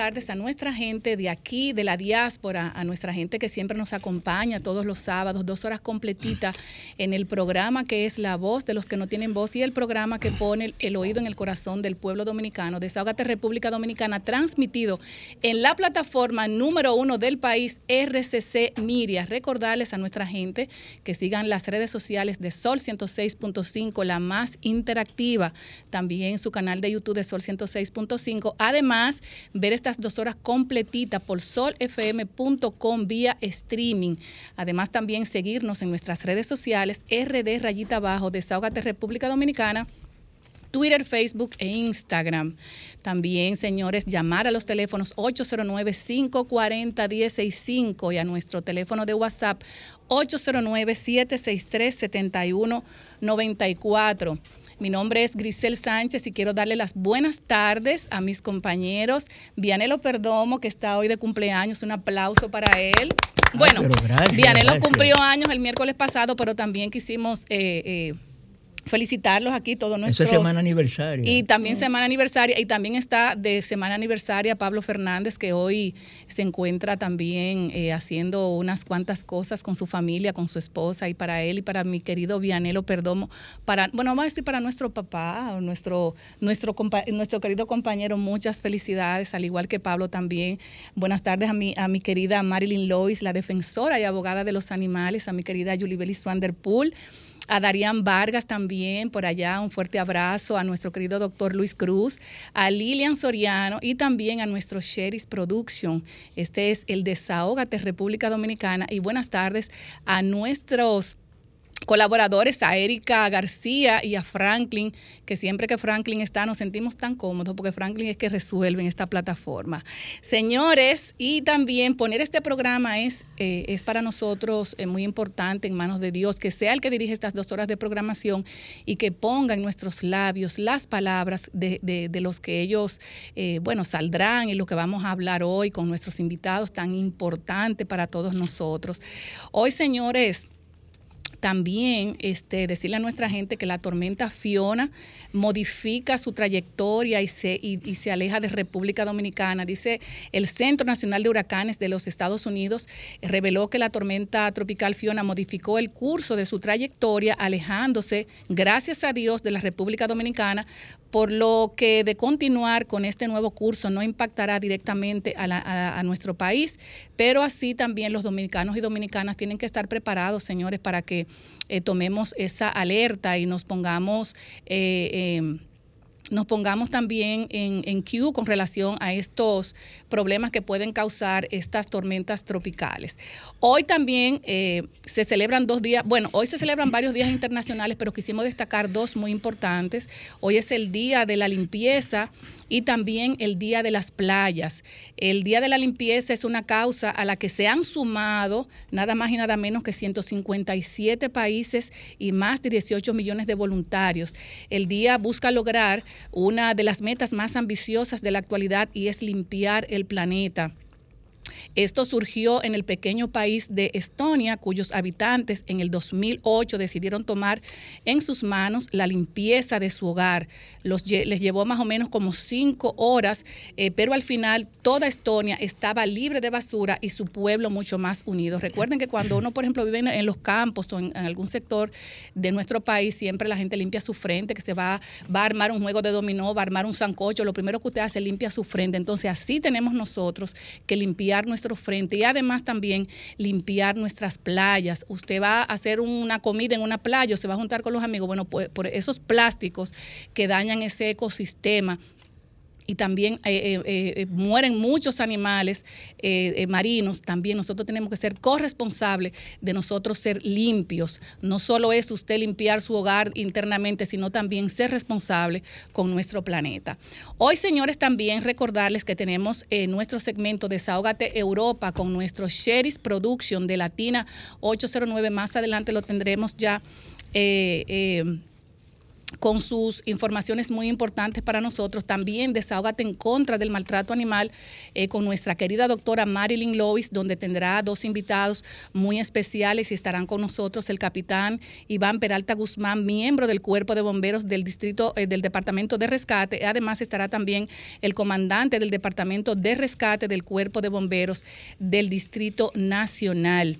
tardes a nuestra gente de aquí, de la diáspora, a nuestra gente que siempre nos acompaña todos los sábados, dos horas completitas en el programa que es La Voz de los que no tienen voz y el programa que pone el oído en el corazón del pueblo dominicano, Desahogate República Dominicana, transmitido en la plataforma número uno del país, RCC Miria. Recordarles a nuestra gente que sigan las redes sociales de Sol 106.5, la más interactiva, también su canal de YouTube de Sol 106.5. Además, ver esta dos horas completitas por solfm.com vía streaming. Además, también seguirnos en nuestras redes sociales, RD Rayita Abajo, Desahogate República Dominicana. Twitter, Facebook e Instagram. También, señores, llamar a los teléfonos 809-540-165 y a nuestro teléfono de WhatsApp 809-763-7194. Mi nombre es Grisel Sánchez y quiero darle las buenas tardes a mis compañeros. Vianelo Perdomo, que está hoy de cumpleaños, un aplauso para él. Bueno, Vianelo cumplió años el miércoles pasado, pero también quisimos... Eh, eh, felicitarlos aquí, todos nuestros. Eso es semana aniversaria. Y también semana aniversaria, y también está de semana aniversaria Pablo Fernández, que hoy se encuentra también eh, haciendo unas cuantas cosas con su familia, con su esposa, y para él y para mi querido Vianelo Perdomo, para, bueno, vamos a decir para nuestro papá, nuestro, nuestro, nuestro querido compañero, muchas felicidades, al igual que Pablo también. Buenas tardes a mi, a mi querida Marilyn Lois, la defensora y abogada de los animales, a mi querida Julie Bellis Wanderpool a Darían Vargas también, por allá, un fuerte abrazo, a nuestro querido doctor Luis Cruz, a Lilian Soriano y también a nuestro Sheris Production. Este es el Desahógate República Dominicana y buenas tardes a nuestros colaboradores, a Erika García y a Franklin, que siempre que Franklin está nos sentimos tan cómodos porque Franklin es que resuelve en esta plataforma. Señores, y también poner este programa es, eh, es para nosotros eh, muy importante en manos de Dios, que sea el que dirige estas dos horas de programación y que ponga en nuestros labios las palabras de, de, los que ellos, eh, bueno, saldrán y lo que vamos a hablar hoy con nuestros invitados tan importante para todos nosotros. Hoy, señores, también este, decirle a nuestra gente que la tormenta Fiona modifica su trayectoria y se, y, se aleja de República Dominicana. Dice el Centro Nacional de Huracanes de los Estados Unidos reveló que la tormenta tropical Fiona modificó el curso de su trayectoria, alejándose, gracias a Dios, de la República Dominicana, por lo que de continuar con este nuevo curso no impactará directamente a, nuestro país, pero así también los dominicanos y dominicanas tienen que estar preparados, señores, para que eh, tomemos esa alerta y nos pongamos... Eh, em, nos pongamos también en, en Q con relación a estos problemas que pueden causar estas tormentas tropicales. Hoy también eh, se celebran dos días, bueno, hoy se celebran varios días internacionales, pero quisimos destacar dos muy importantes. Hoy es el Día de la Limpieza y también el Día de las Playas. El Día de la Limpieza es una causa a la que se han sumado nada más y nada menos que 157 países y más de 18 millones de voluntarios. El día busca lograr una de las metas más ambiciosas de la actualidad y es limpiar el planeta. Esto surgió en el pequeño país de Estonia, cuyos habitantes en el 2008 decidieron tomar en sus manos la limpieza de su hogar. Les llevó más o menos como cinco horas, eh, pero al final toda Estonia estaba libre de basura y su pueblo mucho más unido. Recuerden que cuando uno, por ejemplo, vive en, los campos o en, algún sector de nuestro país, siempre la gente limpia su frente, que se va, a armar un juego de dominó, va a armar un sancocho, lo primero que usted hace limpia su frente. Entonces así tenemos nosotros que limpiar nuestro frente y además también limpiar nuestras playas. Usted va a hacer una comida en una playa o se va a juntar con los amigos, bueno, pues por esos plásticos que dañan ese ecosistema y también eh, eh, eh, mueren muchos animales marinos, también nosotros tenemos que ser corresponsables de nosotros ser limpios. No solo es usted limpiar su hogar internamente, sino también ser responsable con nuestro planeta. Hoy, señores, también recordarles que tenemos nuestro segmento Desahógate Europa con nuestro Sheris Production de Latina 809. Más adelante lo tendremos ya con sus informaciones muy importantes para nosotros. También desahógate en contra del maltrato animal eh, con nuestra querida doctora Marilyn Lois, donde tendrá dos invitados muy especiales y estarán con nosotros el capitán Iván Peralta Guzmán, miembro del Cuerpo de Bomberos del Distrito eh, del Departamento de Rescate. Además estará también el comandante del Departamento de Rescate del Cuerpo de Bomberos del Distrito Nacional.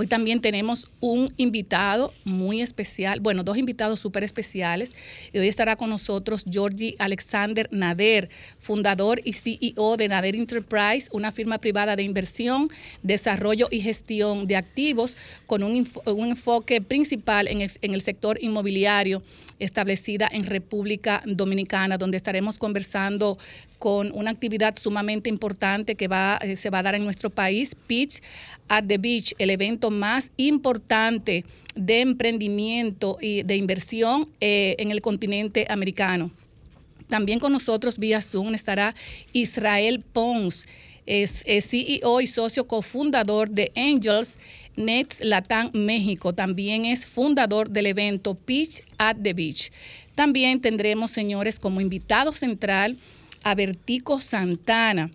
Hoy también tenemos un invitado muy especial, bueno, dos invitados súper especiales. Y hoy estará con nosotros Georgie Alexander Nader, fundador y CEO de Nader Enterprise, una firma privada de inversión, desarrollo y gestión de activos con un, enfoque principal en el sector inmobiliario establecida en República Dominicana, donde estaremos conversando con una actividad sumamente importante que va, eh, se va a dar en nuestro país, Pitch at the Beach, el evento más importante de emprendimiento y de inversión eh, en el continente americano. También con nosotros vía Zoom estará Israel Pons, es, CEO y socio cofundador de Angels Nets Latam México. También es fundador del evento Pitch at the Beach. También tendremos, señores, como invitado central a Vertico Santana.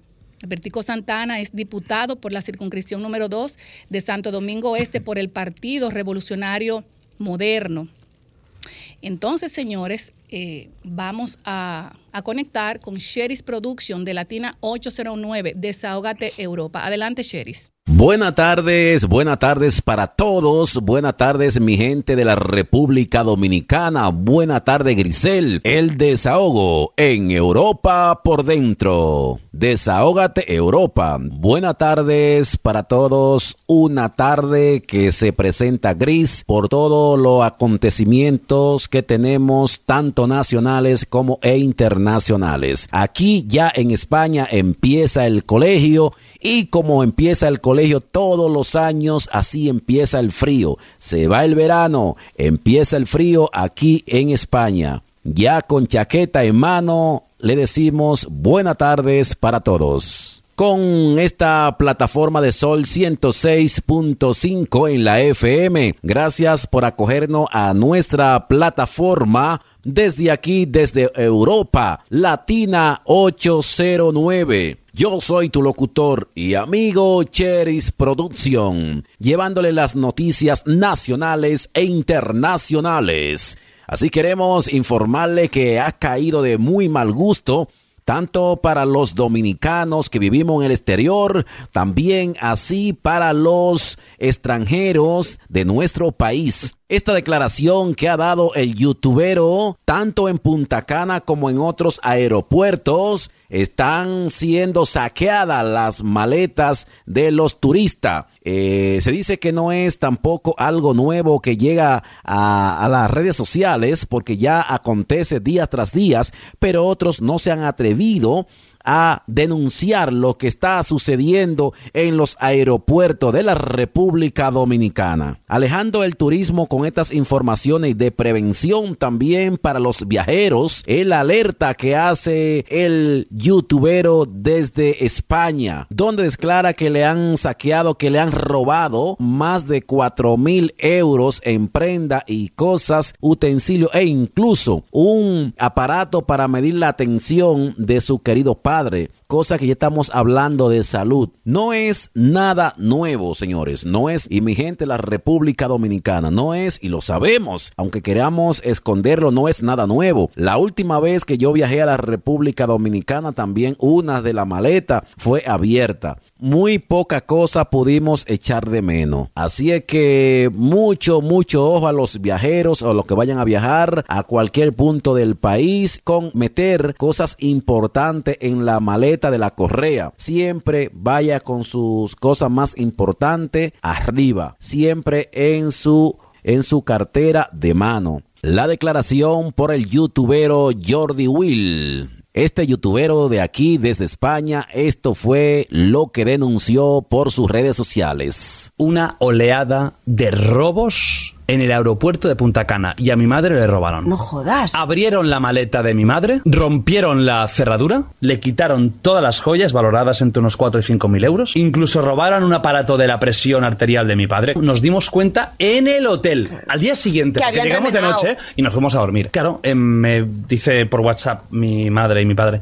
Vertico Santana es diputado por la circunscripción número 2 de Santo Domingo Este por el Partido Revolucionario Moderno. Entonces, señores, eh, vamos a, conectar con Sheris Production de Latina 809, Desahógate Europa. Adelante, Sheris. Buenas tardes, buenas tardes para todos. Buenas tardes, mi gente de la República Dominicana. Buena tarde, Grisel. El desahogo en Europa por dentro. Desahógate Europa. Buenas tardes para todos. Una tarde que se presenta gris por todos los acontecimientos que tenemos, tanto nacionales como e internacionales. Aquí ya en España empieza el colegio y como empieza el colegio todos los años, así empieza el frío. Se va el verano, empieza el frío aquí en España. Ya con chaqueta en mano, le decimos buenas tardes para todos. Con esta plataforma de Sol 106.5 en la FM, gracias por acogernos a nuestra plataforma desde aquí, desde Europa, Latina 809. Yo soy tu locutor y amigo Cheris Producción, llevándole las noticias nacionales e internacionales. Así queremos informarle que ha caído de muy mal gusto tanto para los dominicanos que vivimos en el exterior, también así para los extranjeros de nuestro país. Esta declaración que ha dado el youtubero, tanto en Punta Cana como en otros aeropuertos, están siendo saqueadas las maletas de los turistas. Eh, se dice que no es tampoco algo nuevo que llega a, a, las redes sociales porque ya acontece día tras día, pero otros no se han atrevido a denunciar lo que está sucediendo en los aeropuertos de la República Dominicana. Alejando el turismo con estas informaciones de prevención también para los viajeros, el alerta que hace el youtubero desde España, donde declara que le han saqueado, que le han robado más de 4 mil euros en prenda y cosas, utensilios e incluso un aparato para medir la tensión de su querido padre cosa que ya estamos hablando de salud. No es nada nuevo, señores, no es, y mi gente, la República Dominicana, no es, y lo sabemos, aunque queramos esconderlo, no es nada nuevo. La última vez que yo viajé a la República Dominicana, también una de la maleta fue abierta muy poca cosa pudimos echar de menos. Así es que mucho, mucho ojo a los viajeros o los que vayan a viajar a cualquier punto del país con meter cosas importantes en la maleta de la correa. Siempre vaya con sus cosas más importantes arriba. Siempre en su, en su cartera de mano. La declaración por el youtubero Jordi Will este youtubero de aquí desde España, esto fue lo que denunció por sus redes sociales. Una oleada de robos en el aeropuerto de Punta Cana y a mi madre le robaron. No jodas. Abrieron la maleta de mi madre, rompieron la cerradura, le quitaron todas las joyas valoradas entre unos 4 y 5 mil euros, incluso robaron un aparato de la presión arterial de mi padre. Nos dimos cuenta en el hotel, al día siguiente, Que porque llegamos de noche y nos fuimos a dormir. Claro, eh, me dice por WhatsApp mi madre y mi padre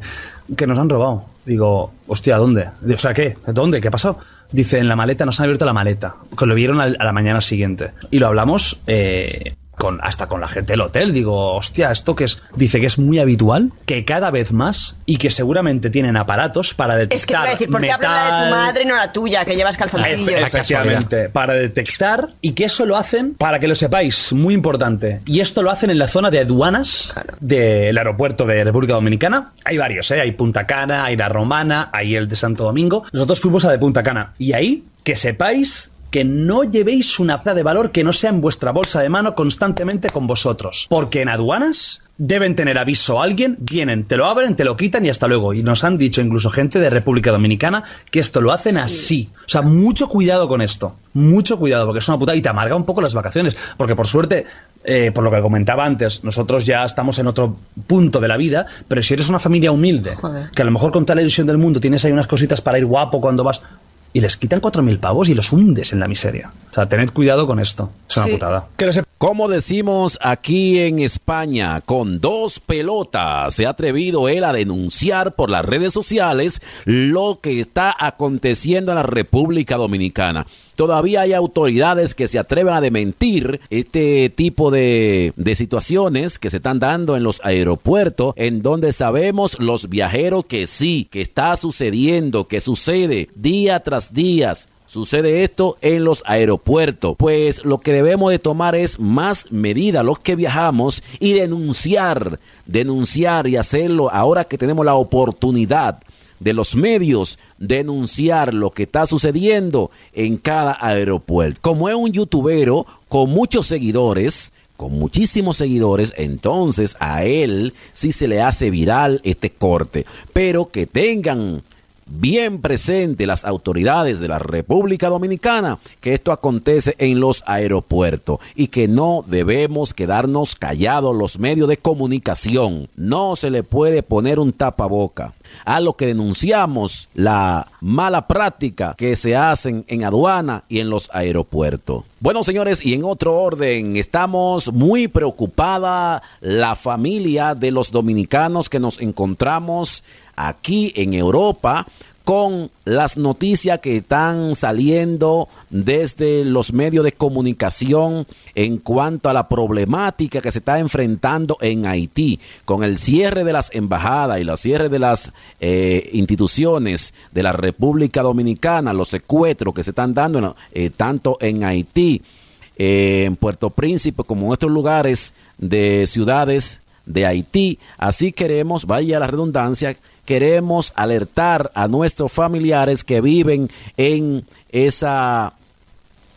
que nos han robado. Digo, hostia, ¿dónde? O sea, ¿qué? ¿Dónde? ¿Qué ha pasado? Dice, en la maleta, nos han abierto la maleta. Que lo vieron a la mañana siguiente. Y lo hablamos eh, con, hasta con la gente del hotel. Digo, hostia, ¿esto que es? Dice que es muy habitual, que cada vez más, y que seguramente tienen aparatos para detectar Es que te iba a decir, ¿por qué habla la de tu metal, madre y no la tuya, que llevas calzoncillos? Efe- Efectivamente, para detectar y que eso lo hacen, para que lo sepáis, muy importante. Y esto lo hacen en la zona de aduanas del aeropuerto de República Dominicana. Hay varios, ¿eh? Hay Punta Cana, hay la Romana, hay el de Santo Domingo. Nosotros fuimos a de Punta Cana. Y ahí, que sepáis que no llevéis una plata de valor que no sea en vuestra bolsa de mano constantemente con vosotros. Porque en aduanas deben tener aviso a alguien, vienen, te lo abren, te lo quitan y hasta luego. Y nos han dicho incluso gente de República Dominicana que esto lo hacen así. O sea, mucho cuidado con esto. Mucho cuidado, porque es una puta y te amarga un poco las vacaciones. Porque por suerte, eh, por lo que comentaba antes, nosotros ya estamos en otro punto de la vida, pero si eres una familia humilde, Joder. que a lo mejor con toda la ilusión del mundo tienes ahí unas cositas para ir guapo cuando vas y les quitan 4.000 pavos y los hundes en la miseria. O sea, tened cuidado con esto. Es una Sí. putada. Como decimos aquí en España, con dos pelotas, se ha atrevido él a denunciar por las redes sociales lo que está aconteciendo en la República Dominicana. Todavía hay autoridades que se atreven a dementir este tipo de, de situaciones que se están dando en los aeropuertos, en donde sabemos los viajeros que sí, que está sucediendo, que sucede día tras día. Sucede esto en los aeropuertos, pues lo que debemos de tomar es más medidas los que viajamos y denunciar, denunciar y hacerlo ahora que tenemos la oportunidad de los medios denunciar lo que está sucediendo en cada aeropuerto. Como es un youtubero con muchos seguidores, con muchísimos seguidores, entonces a él sí se le hace viral este corte. Pero que tengan bien presente las autoridades de la República Dominicana que esto acontece en los aeropuertos y que no debemos quedarnos callados los medios de comunicación. No se le puede poner un tapaboca a lo que denunciamos la mala práctica que se hacen en aduana y en los aeropuertos. Bueno, señores, y en otro orden, estamos muy preocupada la familia de los dominicanos que nos encontramos aquí en Europa con las noticias que están saliendo desde los medios de comunicación en cuanto a la problemática que se está enfrentando en Haití con el cierre de las embajadas y el cierre de las eh, instituciones de la República Dominicana, los secuestros que se están dando eh, tanto en Haití, eh, en Puerto Príncipe como en otros lugares de ciudades de Haití. Así queremos, vaya la redundancia, queremos alertar a nuestros familiares que viven en esa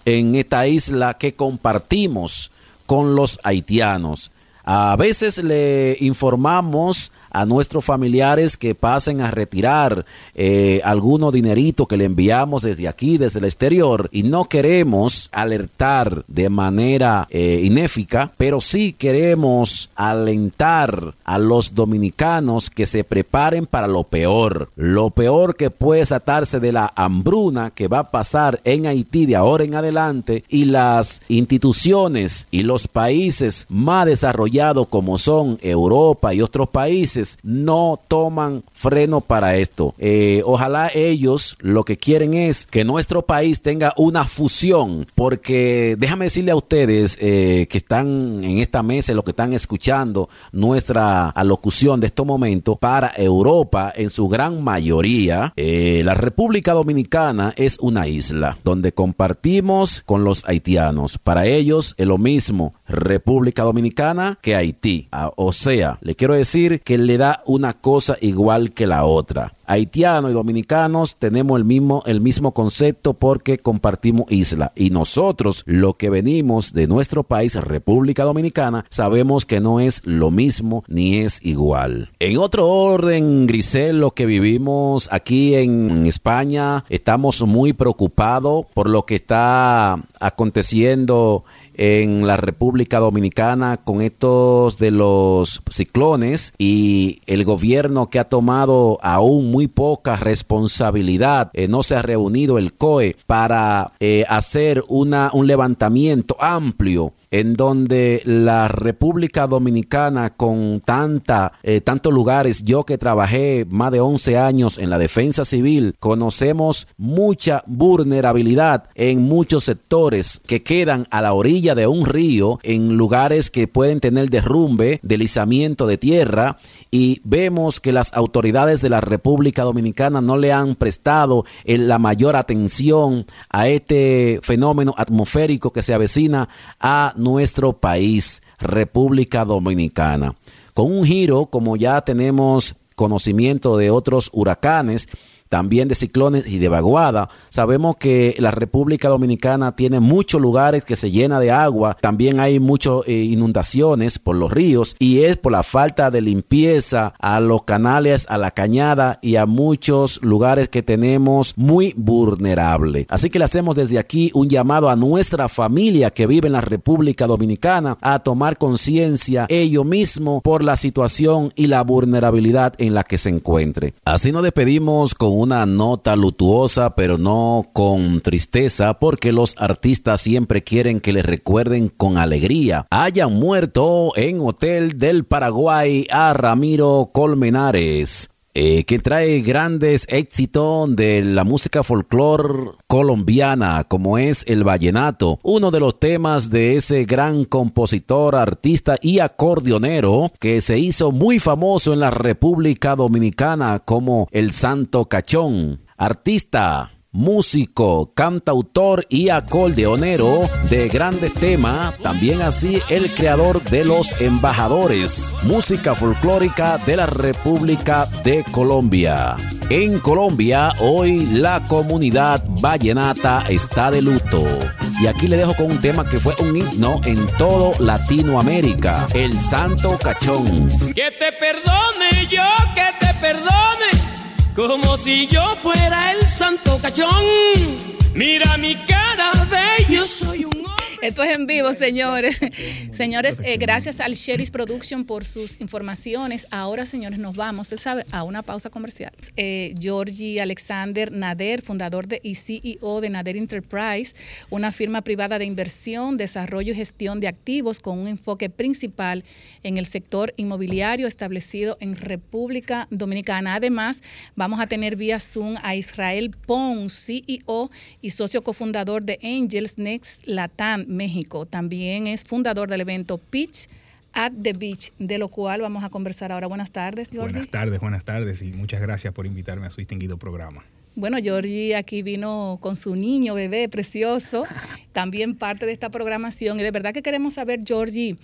en esta isla que compartimos con los haitianos. A veces le informamos a nuestros familiares que pasen a retirar eh, algunos dineritos que le enviamos desde aquí, desde el exterior, y no queremos alertar de manera eh, inéfica, pero sí queremos alentar a los dominicanos que se preparen para lo peor. Lo peor que puede desatarse de la hambruna que va a pasar en Haití de ahora en adelante y las instituciones y los países más desarrollados como son Europa y otros países no toman freno para esto. Eh, ojalá ellos lo que quieren es que nuestro país tenga una fusión, porque déjame decirle a ustedes eh, que están en esta mesa, los que están escuchando nuestra alocución de estos momentos, para Europa en su gran mayoría, eh, la República Dominicana es una isla donde compartimos con los haitianos. Para ellos es lo mismo República Dominicana que Haití. Ah, O sea, le quiero decir que le da una cosa igual que la otra. Haitianos y dominicanos tenemos el mismo, el mismo concepto porque compartimos isla. Y nosotros, lo que venimos de nuestro país, República Dominicana, sabemos que no es lo mismo ni es igual. En otro orden, Grisel, lo que vivimos aquí en España, estamos muy preocupados por lo que está aconteciendo en la República Dominicana con estos de los ciclones y el gobierno que ha tomado aún muy poca responsabilidad, eh, no se ha reunido el COE para eh, hacer una, un levantamiento amplio en donde la República Dominicana con tanta, eh, tantos lugares, yo que trabajé más de 11 años en la defensa civil, conocemos mucha vulnerabilidad en muchos sectores que quedan a la orilla de un río, en lugares que pueden tener derrumbe, deslizamiento de tierra y vemos que las autoridades de la República Dominicana no le han prestado la mayor atención a este fenómeno atmosférico que se avecina a nuestro país, República Dominicana. Con un giro, como ya tenemos conocimiento de otros huracanes, también de ciclones y de vaguada. Sabemos que la República Dominicana tiene muchos lugares que se llena de agua, también hay muchas eh, inundaciones por los ríos y es por la falta de limpieza a los canales, a la cañada y a muchos lugares que tenemos muy vulnerable. Así que le hacemos desde aquí un llamado a nuestra familia que vive en la República Dominicana a tomar conciencia ellos mismos por la situación y la vulnerabilidad en la que se encuentre. Así nos despedimos con una nota lutuosa, pero no con tristeza, porque los artistas siempre quieren que les recuerden con alegría. Hayan muerto en Hotel del Paraguay a Ramiro Colmenares. Eh, que trae grandes éxitos de la música folclor colombiana, como es el vallenato, uno de los temas de ese gran compositor, artista y acordeonero que se hizo muy famoso en la República Dominicana como el Santo Cachón. Artista, músico, cantautor y acordeonero de grandes temas, también así el creador de los embajadores, música folclórica de la República de Colombia. En Colombia, hoy la comunidad vallenata está de luto. Y aquí le dejo con un tema que fue un himno en todo Latinoamérica, el Santo Cachón. Que te perdone yo, que te perdone como si yo fuera el santo cachón. Mira mi cara, yo soy un esto es en vivo, señores. señores, eh, gracias al Sheris Production por sus informaciones. Ahora, señores, nos vamos, él sabe, a una pausa comercial. Eh, Georgie Alexander Nader, fundador de y CEO de Nader Enterprise, una firma privada de inversión, desarrollo y gestión de activos con un enfoque principal en el sector inmobiliario establecido en República Dominicana. Además, vamos a tener vía Zoom a Israel Pons, CEO y socio cofundador de Angels Next Latam México. También es fundador del evento Pitch at the Beach, de lo cual vamos a conversar ahora. Buenas tardes, Jorge. Buenas tardes, buenas tardes y muchas gracias por invitarme a su distinguido programa. Bueno, Georgie aquí vino con su niño, bebé precioso, también parte de esta programación. Y de verdad que queremos saber, Georgie,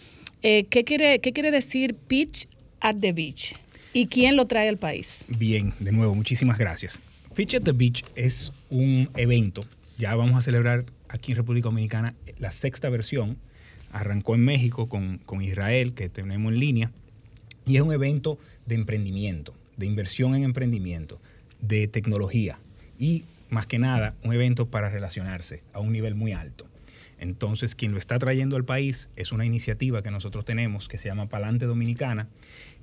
eh, ¿qué, quiere, ¿qué quiere decir Pitch at the Beach? ¿Y quién lo trae al país? Bien, de nuevo, muchísimas gracias. Pitch at the Beach es un evento, ya vamos a celebrar aquí en República Dominicana la sexta versión. Arrancó en México con, Israel, que tenemos en línea, y es un evento de emprendimiento, de inversión en emprendimiento, de tecnología y más que nada un evento para relacionarse a un nivel muy alto. Entonces, quien lo está trayendo al país es una iniciativa que nosotros tenemos que se llama Palante Dominicana,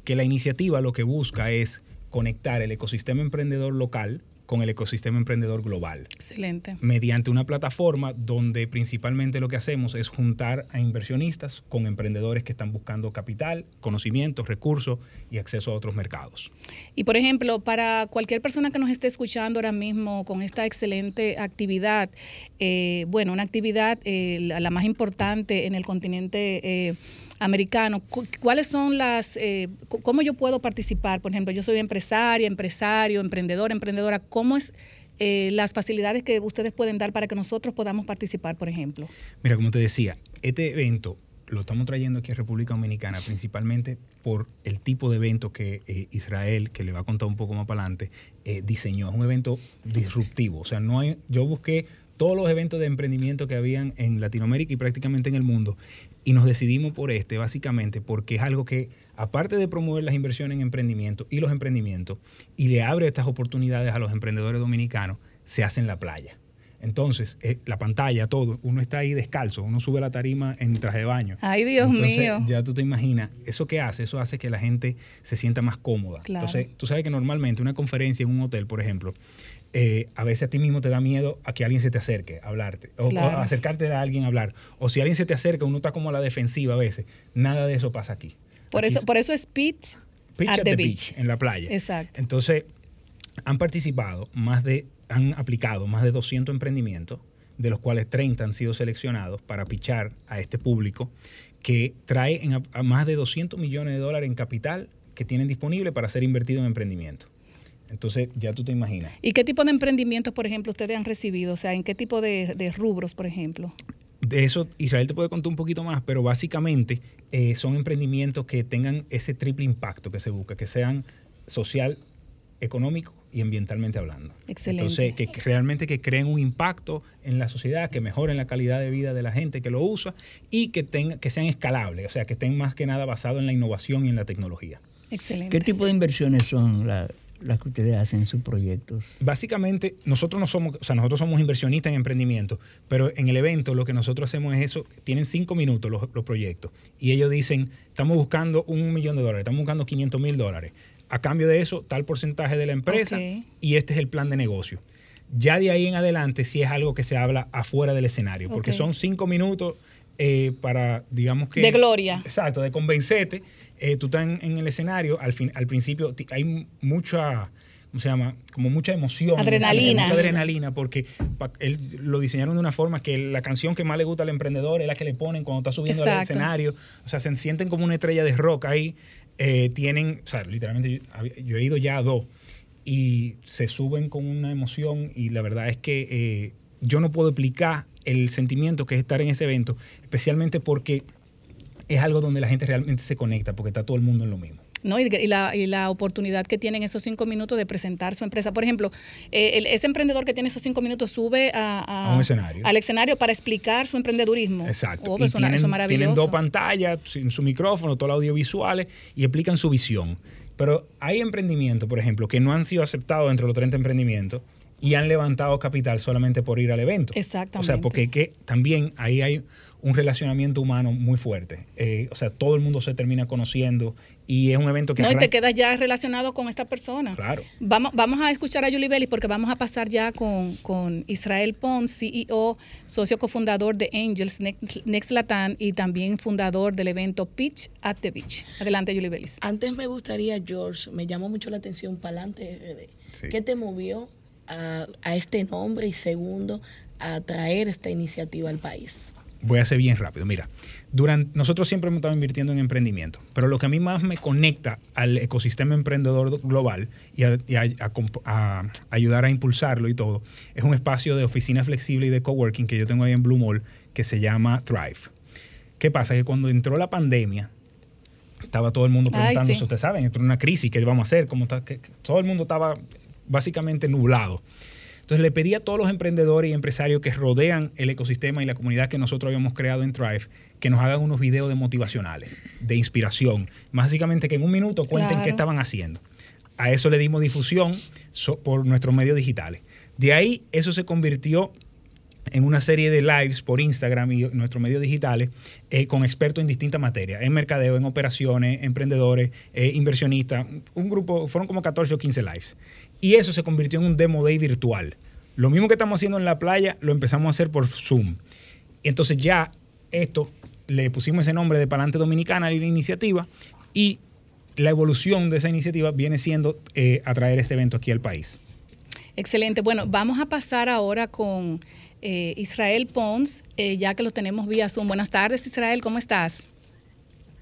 que la iniciativa lo que busca es conectar el ecosistema emprendedor local con el ecosistema emprendedor global. Excelente. Mediante una plataforma donde principalmente lo que hacemos es juntar a inversionistas con emprendedores que están buscando capital, conocimientos, recursos y acceso a otros mercados. Y por ejemplo, para cualquier persona que nos esté escuchando ahora mismo con esta excelente actividad, eh, bueno, una actividad eh, la, más importante en el continente. Eh, americano, ¿cuáles son las, cómo yo puedo participar? Por ejemplo, yo soy empresaria, empresario, emprendedor, emprendedora, ¿cómo es eh, las facilidades que ustedes pueden dar para que nosotros podamos participar, por ejemplo? Mira, como te decía, este evento lo estamos trayendo aquí a República Dominicana principalmente por el tipo de evento que eh, Israel, que le va a contar un poco más para adelante, diseñó. Es un evento disruptivo. O sea, no hay, yo busqué todos los eventos de emprendimiento que habían en Latinoamérica y prácticamente en el mundo. Y nos decidimos por este, básicamente, porque es algo que, aparte de promover las inversiones en emprendimiento y los emprendimientos, y le abre estas oportunidades a los emprendedores dominicanos, se hace en la playa. Entonces, eh, la pantalla, todo, uno está ahí descalzo, uno sube la tarima en traje de baño. Ay, Dios Entonces, mío. Ya tú te imaginas, ¿eso qué hace? Eso hace que la gente se sienta más cómoda. Claro. Entonces, tú sabes que normalmente una conferencia en un hotel, por ejemplo, eh, a veces a ti mismo te da miedo a que alguien se te acerque a hablarte, o, Claro. acercarte a alguien a hablar. O si alguien se te acerca, uno está como a la defensiva a veces. Nada de eso pasa aquí. Por Aquí eso, por eso es pitch, Pitch at the beach. en la playa. Exacto. Entonces, han participado más de, han aplicado más de 200 emprendimientos, de los cuales 30 han sido seleccionados para pichar a este público, que trae en a, a más de 200 millones de dólares en capital que tienen disponible para ser invertido en emprendimiento. Entonces, ya tú te imaginas. ¿Y qué tipo de emprendimientos, por ejemplo, ustedes han recibido? O sea, ¿en qué tipo de, de rubros, por ejemplo? De eso Israel te puede contar un poquito más, pero básicamente eh, son emprendimientos que tengan ese triple impacto que se busca, que sean social, económico y ambientalmente hablando. Excelente. Entonces, que que realmente que creen un impacto en la sociedad, que mejoren la calidad de vida de la gente que lo usa y que, tenga, que sean escalables, o sea, que estén más que nada basados en la innovación y en la tecnología. Excelente. ¿Qué tipo de inversiones son la- las que ustedes hacen en sus proyectos? Básicamente, nosotros no somos, o sea, nosotros somos inversionistas en emprendimiento, pero en el evento lo que nosotros hacemos es eso, tienen cinco minutos los, los proyectos, y ellos dicen, estamos buscando un millón de dólares, estamos buscando 500 mil dólares. A cambio de eso, tal porcentaje de la empresa, y este es el plan de negocio. Ya de ahí en adelante, sí es algo que se habla afuera del escenario, porque son cinco minutos eh, para, digamos que... De gloria. Exacto, de convencerte. Eh, tú estás en, en el escenario, al, fin, al principio hay mucha, ¿cómo se llama? Como mucha emoción. Adrenalina. Mucha adrenalina, porque él lo diseñaron de una forma que la canción que más le gusta al emprendedor es la que le ponen cuando está subiendo al escenario. O sea, se sienten como una estrella de rock ahí. Eh, tienen, o sea, literalmente yo he ido ya a dos y se suben con una emoción y la verdad es que eh, yo no puedo explicar el sentimiento que es estar en ese evento, especialmente porque es algo donde la gente realmente se conecta, porque está todo el mundo en lo mismo. ¿no? Y, la, y la oportunidad que tienen esos cinco minutos de presentar su empresa. Por ejemplo, eh, el- ese emprendedor que tiene esos cinco minutos sube a, A un escenario. al escenario para explicar su emprendedurismo. Exacto. Oh, y una- tienen, eso maravilloso. tienen dos pantallas, su micrófono, todo el audiovisuales y explican su visión. Pero hay emprendimientos, por ejemplo, que no han sido aceptados entre los 30 emprendimientos y han levantado capital solamente por ir al evento. Exactamente. O sea, porque que también ahí hay un relacionamiento humano muy fuerte. Eh, o sea, todo el mundo se termina conociendo y es un evento que... No, y te quedas ya relacionado con esta persona. Claro. Vamos, vamos a escuchar a Julie Bellis porque vamos a pasar ya con, con Israel Pons, CEO, socio cofundador de Angels Next, Next Latam y también fundador del evento Pitch at the Beach. Adelante, Julie Bellis. Antes me gustaría, George, me llamó mucho la atención Palante RD. Sí. ¿Qué te movió a, a este nombre y segundo a traer esta iniciativa al país? Voy a ser bien rápido. Mira, durante, nosotros siempre hemos estado invirtiendo en emprendimiento, pero lo que a mí más me conecta al ecosistema emprendedor global y a, y a- a comp- a ayudar a impulsarlo y todo, es un espacio de oficina flexible y de coworking que yo tengo ahí en Blue Mall que se llama Thrive. ¿Qué pasa? Que cuando entró la pandemia, estaba todo el mundo Ay, preguntándose, sí. ustedes saben, entró una crisis, ¿qué vamos a hacer? ¿Cómo está? ¿Qué- qué? Todo el mundo estaba básicamente nublado. Entonces le pedí a todos los emprendedores y empresarios que rodean el ecosistema y la comunidad que nosotros habíamos creado en Thrive que nos hagan unos videos de motivacionales, de inspiración. Básicamente que en un minuto cuenten Claro. qué estaban haciendo. A eso le dimos difusión so- por nuestros medios digitales. De ahí eso se convirtió en una serie de lives por Instagram y nuestros medios digitales eh, con expertos en distintas materias, en mercadeo, en operaciones, emprendedores, eh, inversionistas. Un grupo, fueron como 14 o 15 lives. Y eso se convirtió en un demo day virtual. Lo mismo que estamos haciendo en la playa, lo empezamos a hacer por Zoom. Entonces ya esto, le pusimos ese nombre de Palante Dominicana a la iniciativa y la evolución de esa iniciativa viene siendo eh, atraer este evento aquí al país. Excelente. Bueno, vamos a pasar ahora con eh, Israel Pons, eh, ya que lo tenemos vía Zoom. Buenas tardes, Israel, ¿cómo estás?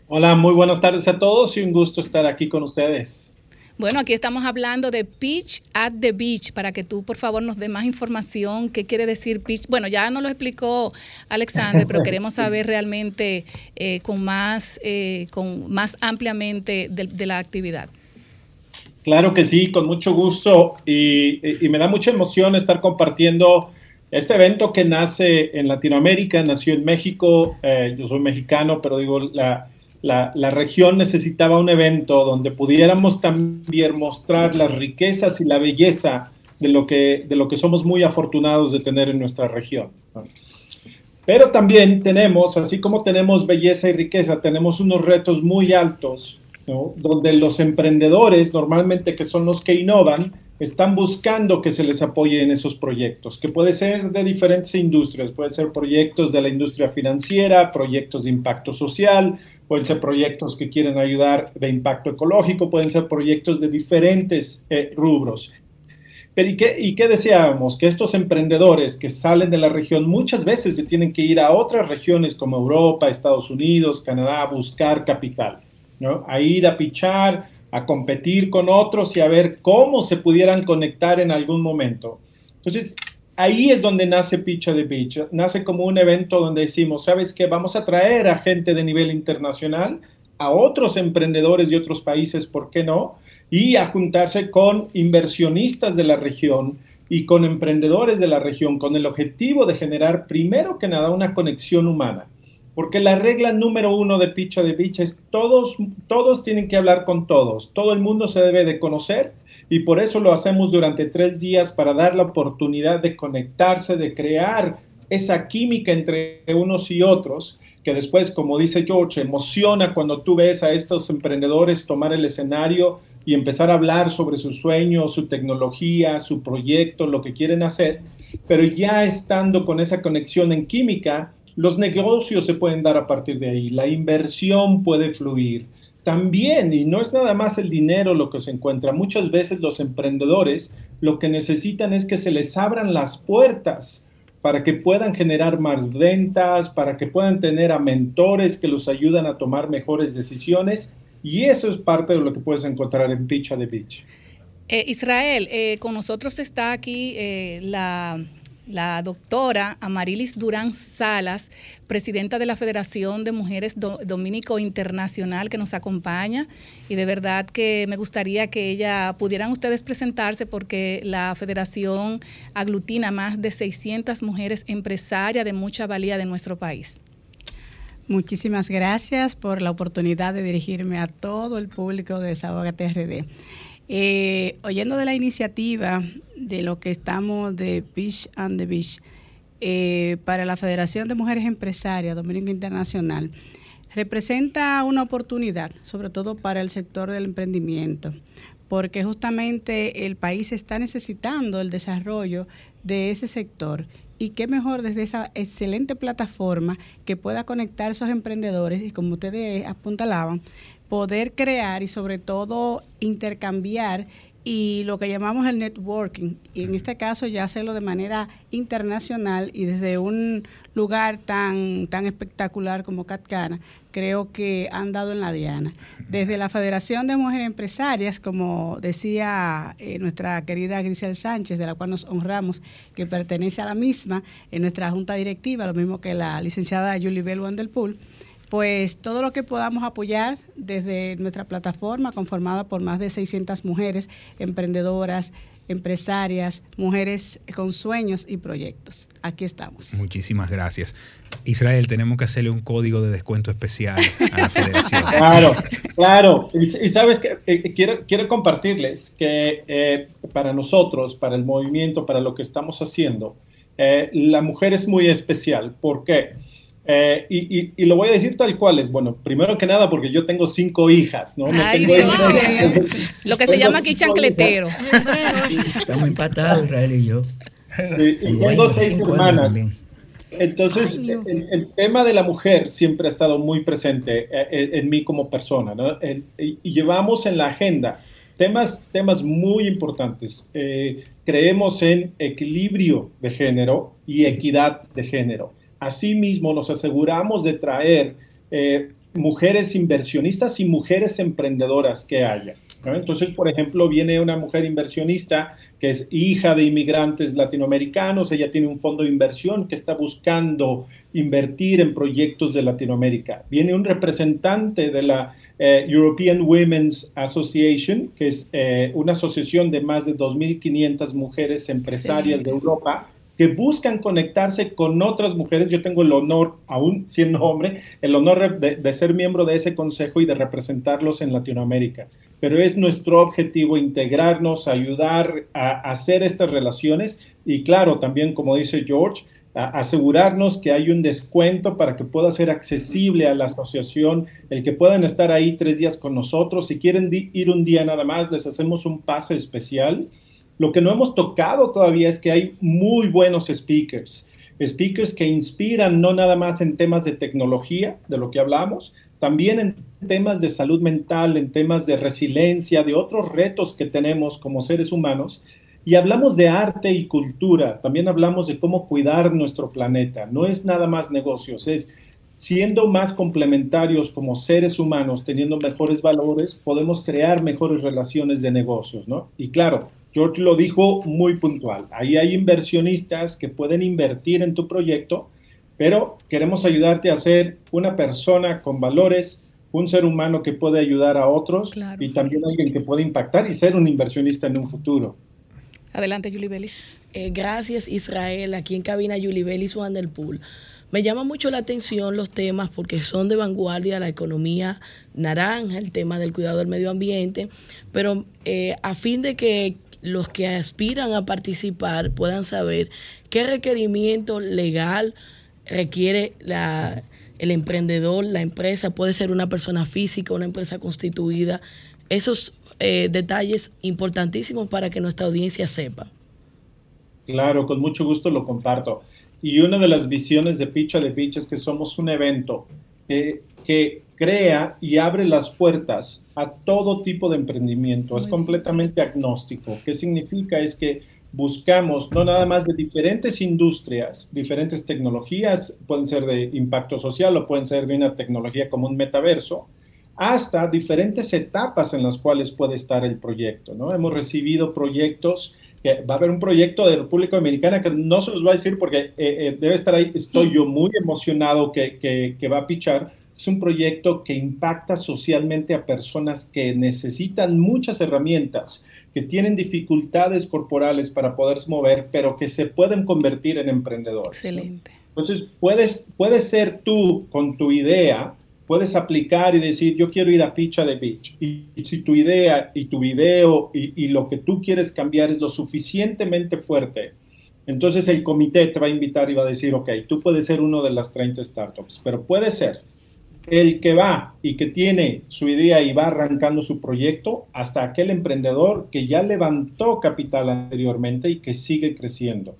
Hola, muy buenas tardes a todos y un gusto estar aquí con ustedes. Bueno, aquí estamos hablando de Pitch at the Beach, para que tú, por favor, nos dé más información. ¿Qué quiere decir pitch? Bueno, ya nos lo explicó Alexander, pero queremos saber realmente eh, con más, con más ampliamente de, de la actividad. Claro que sí, con mucho gusto y, y me da mucha emoción estar compartiendo este evento que nace en Latinoamérica, nació en México, eh, yo soy mexicano, pero digo, la, la, la región necesitaba un evento donde pudiéramos también mostrar las riquezas y la belleza de lo que, de lo que somos muy afortunados de tener en nuestra región. Pero también tenemos, así como tenemos belleza y riqueza, tenemos unos retos muy altos, ¿no? donde los emprendedores, normalmente que son los que innovan, están buscando que se les apoye en esos proyectos, que puede ser de diferentes industrias, pueden ser proyectos de la industria financiera, proyectos de impacto social, pueden ser proyectos que quieren ayudar de impacto ecológico, pueden ser proyectos de diferentes eh, rubros. Pero ¿y qué, ¿y qué deseábamos? Que estos emprendedores que salen de la región muchas veces se tienen que ir a otras regiones como Europa, Estados Unidos, Canadá a buscar capital, ¿no? A ir a pichar, a competir con otros y a ver cómo se pudieran conectar en algún momento. Entonces, ahí es donde nace Picha de Beach. Nace como un evento donde decimos, ¿sabes qué? Vamos a traer a gente de nivel internacional, a otros emprendedores de otros países, ¿por qué no? Y a juntarse con inversionistas de la región y con emprendedores de la región con el objetivo de generar, primero que nada, una conexión humana. Porque la regla número uno de Picha de Beach es todos, todos tienen que hablar con todos. Todo el mundo se debe de conocer y por eso lo hacemos durante tres días para dar la oportunidad de conectarse, de crear esa química entre unos y otros que después, como dice George, emociona cuando tú ves a estos emprendedores tomar el escenario y empezar a hablar sobre sus sueños, su tecnología, su proyecto, lo que quieren hacer, pero ya estando con esa conexión en química, los negocios se pueden dar a partir de ahí, la inversión puede fluir. También, y no es nada más el dinero lo que se encuentra, muchas veces los emprendedores lo que necesitan es que se les abran las puertas para que puedan generar más ventas, para que puedan tener a mentores que los ayudan a tomar mejores decisiones. Y eso es parte de lo que puedes encontrar en Picha de Beach. Eh, Israel, eh, con nosotros está aquí eh, la la doctora Amarilis Durán Salas, presidenta de la Federación de Mujeres Do Dominico Internacional, que nos acompaña. Y de verdad que me gustaría que ella pudieran ustedes presentarse porque la federación aglutina más de 600 mujeres empresarias de mucha valía de nuestro país. Muchísimas gracias por la oportunidad de dirigirme a todo el público de Desahoga TRD. Eh, oyendo de la iniciativa de lo que estamos de Beach and the Beach eh, para la Federación de Mujeres Empresarias Dominico Internacional, representa una oportunidad, sobre todo para el sector del emprendimiento, porque justamente el país está necesitando el desarrollo de ese sector. Y qué mejor desde esa excelente plataforma que pueda conectar esos emprendedores. Y como ustedes apuntalaban, poder crear y sobre todo intercambiar y lo que llamamos el networking, y en este caso ya hacerlo de manera internacional y desde un lugar tan, tan espectacular como Catcana, creo que han dado en la diana. Desde la Federación de Mujeres Empresarias, como decía eh, nuestra querida Grisel Sánchez, de la cual nos honramos, que pertenece a la misma en nuestra junta directiva, lo mismo que la licenciada Julie Bell Wandelpool, pues todo lo que podamos apoyar desde nuestra plataforma conformada por más de 600 mujeres emprendedoras, empresarias, mujeres con sueños y proyectos. Aquí estamos. Muchísimas gracias. Israel, tenemos que hacerle un código de descuento especial a la federación. Claro, claro. Y, y sabes que eh, quiero, quiero compartirles que eh, para nosotros, para el movimiento, para lo que estamos haciendo, eh, la mujer es muy especial. ¿Por qué? Eh, y, y, y, lo voy a decir tal cual es. Bueno, primero que nada, porque yo tengo cinco hijas, ¿no? no Ay, tengo Dios. hijas. Lo que se llama aquí chancletero. Estamos empatados, Israel y yo. Sí, y tengo seis hermanas. Entonces, el, el tema de la mujer siempre ha estado muy presente eh, en, en mí como persona, ¿no? El- y, y llevamos en la agenda temas, temas muy importantes. Eh, creemos en equilibrio de género y equidad de género. Asimismo, nos aseguramos de traer eh, mujeres inversionistas y mujeres emprendedoras que haya. ¿no? Entonces, por ejemplo, viene una mujer inversionista que es hija de inmigrantes latinoamericanos, ella tiene un fondo de inversión que está buscando invertir en proyectos de Latinoamérica. Viene un representante de la eh, European Women's Association, que es eh, una asociación de más de 2.500 mujeres empresarias de Europa que buscan conectarse con otras mujeres. Yo tengo el honor, aún siendo hombre, el honor de, ser miembro de ese consejo y de representarlos en Latinoamérica. pero es nuestro objetivo integrarnos, ayudar a hacer estas relaciones y claro, también como dice George, asegurarnos que hay un descuento para que pueda ser accesible a la asociación, el que puedan estar ahí tres días con nosotros. Si quieren ir un día nada más, les hacemos un pase especial. Lo que no hemos tocado todavía es que hay muy buenos speakers, speakers que inspiran no nada más en temas de tecnología, de lo que hablamos, también en temas de salud mental, en temas de resiliencia, de otros retos que tenemos como seres humanos. Y hablamos de arte y cultura, también hablamos de cómo cuidar nuestro planeta. No es nada más negocios, es siendo más complementarios como seres humanos, teniendo mejores valores, podemos crear mejores relaciones de negocios, ¿no? Y claro, George lo dijo muy puntual. Ahí hay inversionistas que pueden invertir en tu proyecto, pero queremos ayudarte a ser una persona con valores, un ser humano que puede ayudar a otros Claro. y también alguien que puede impactar y ser un inversionista en un futuro. Adelante, Julie Belis. Eh, gracias Israel, aquí en cabina Julie Bellis Juan del Pool. Me llama mucho la atención los temas porque son de vanguardia, la economía naranja, el tema del cuidado del medio ambiente, pero eh, a fin de que los que aspiran a participar puedan saber qué requerimiento legal requiere la, el emprendedor, la empresa, puede ser una persona física, una empresa constituida, esos eh, detalles importantísimos para que nuestra audiencia sepa. Claro, con mucho gusto lo comparto. Y una de las visiones de Pitch a the Beach es que somos un evento que, que crea y abre las puertas a todo tipo de emprendimiento. Es completamente agnóstico. ¿Qué significa? Es que buscamos no nada más de diferentes industrias, diferentes tecnologías, pueden ser de impacto social o pueden ser de una tecnología como un metaverso, hasta diferentes etapas en las cuales puede estar el proyecto. ¿no? Hemos recibido proyectos que va a haber un proyecto de República Dominicana que no se los voy a decir porque eh, eh, debe estar ahí, estoy yo muy emocionado que, que, que va a pichar. Es un proyecto que impacta socialmente a personas que necesitan muchas herramientas, que tienen dificultades corporales para poderse mover, pero que se pueden convertir en emprendedores. Excelente. ¿no? Entonces, puedes, puedes ser tú con tu idea, puedes aplicar y decir, yo quiero ir a Picha de Beach. Y, si tu idea y tu video y, lo que tú quieres cambiar es lo suficientemente fuerte, entonces el comité te va a invitar y va a decir, ok, tú puedes ser uno de las 30 startups, pero puede ser el que va y que tiene su idea y va arrancando su proyecto hasta aquel emprendedor que ya levantó capital anteriormente y que sigue creciendo.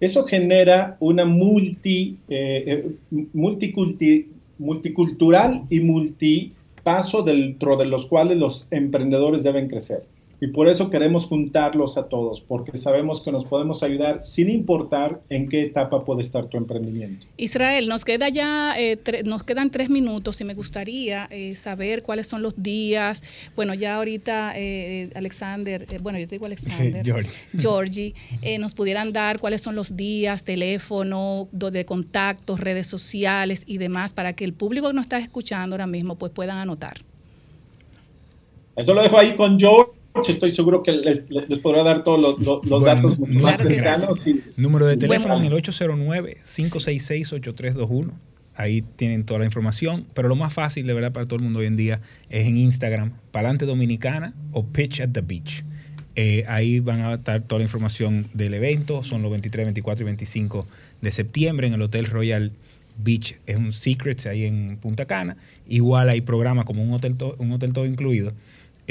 Eso genera una multi, eh, multiculti, multicultural y multipaso dentro de los cuales los emprendedores deben crecer. Y por eso queremos juntarlos a todos, porque sabemos que nos podemos ayudar sin importar en qué etapa puede estar tu emprendimiento. Israel, nos queda ya, eh, nos quedan tres minutos y me gustaría eh, saber cuáles son los días. Bueno, ya ahorita eh, Alexander, bueno, yo te digo Alexander, sí, Georgie, Georgie nos pudieran dar cuáles son los días, teléfono, de contactos, redes sociales y demás para que el público que nos está escuchando ahora mismo pues puedan anotar. Eso lo dejo ahí con George estoy seguro que les, les podrá dar todos los, los, los bueno, datos más cercanos. Y, número de teléfono bueno. en el 809-566-8321. Ahí tienen toda la información. Pero lo más fácil, de verdad, para todo el mundo hoy en día es en Instagram, Palante Dominicana o Pitch at the Beach. Eh, ahí van a estar toda la información del evento. Son los 23, 24 y 25 de septiembre en el Hotel Royal Beach. Es un Secrets ahí en Punta Cana. Igual hay programa como un hotel, un hotel todo incluido.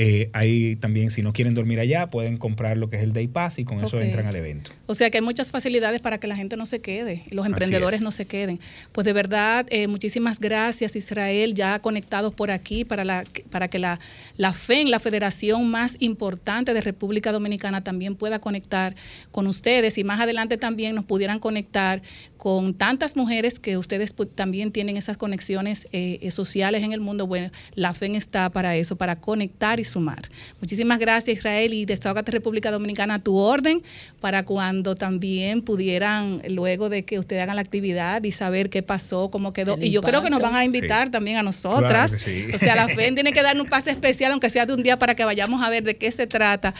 Eh, ahí también, si no quieren dormir allá, pueden comprar lo que es el Day Pass y con okay. eso entran al evento. O sea que hay muchas facilidades para que la gente no se quede, los emprendedores no se queden. Pues de verdad, eh, muchísimas gracias Israel, ya conectados por aquí para, la, para que la, la FEN, la federación más importante de República Dominicana, también pueda conectar con ustedes y más adelante también nos pudieran conectar con tantas mujeres que ustedes también tienen esas conexiones eh, sociales en el mundo. Bueno, la FEN está para eso, para conectar y sumar. Muchísimas gracias Israel y Desahogate República Dominicana a tu orden para cuando también pudieran, luego de que ustedes hagan la actividad y saber qué pasó, cómo quedó. El y yo impacto. creo que nos van a invitar sí. también a nosotras. Claro sí. O sea, la FEN tiene que dar un pase especial, aunque sea de un día, para que vayamos a ver de qué se trata.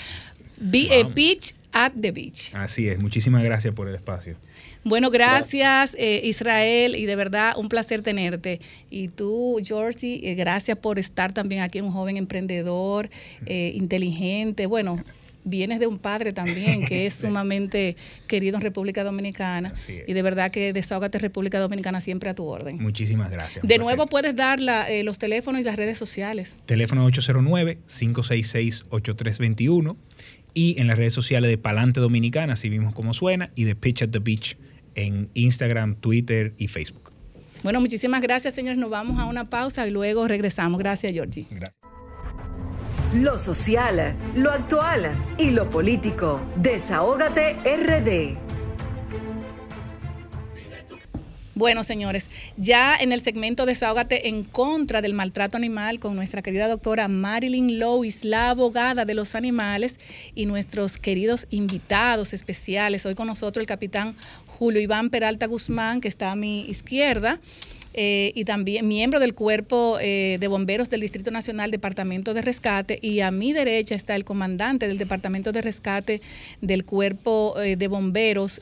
Be- eh, Beach at the Beach. Así es, muchísimas gracias por el espacio. Bueno, gracias eh, Israel y de verdad un placer tenerte. Y tú, Georgie, eh, gracias por estar también aquí, un joven emprendedor, eh, inteligente. Bueno, vienes de un padre también que es sumamente querido en República Dominicana. Y de verdad que Desahógate República Dominicana siempre a tu orden. Muchísimas gracias. De placer. nuevo puedes dar la- los teléfonos y las redes sociales. Teléfono 809-566-8321 y en las redes sociales de Palante Dominicana, así vimos como suena, y de Pitch at the Beach en Instagram, Twitter y Facebook. Bueno, muchísimas gracias, señores. Nos vamos a una pausa y luego regresamos. Gracias, Georgie. Lo social, lo actual y lo político. Desahógate RD. Bueno, señores, ya en el segmento Desahógate en contra del maltrato animal con nuestra querida doctora Marilyn Lois, la abogada de los animales, y nuestros queridos invitados especiales. Hoy con nosotros el capitán Julio Iván Peralta Guzmán, que está a mi izquierda. eh, y también miembro del cuerpo eh, de bomberos del Distrito Nacional, Departamento de Rescate, y a mi derecha está el comandante del Departamento de Rescate del cuerpo eh, de bomberos.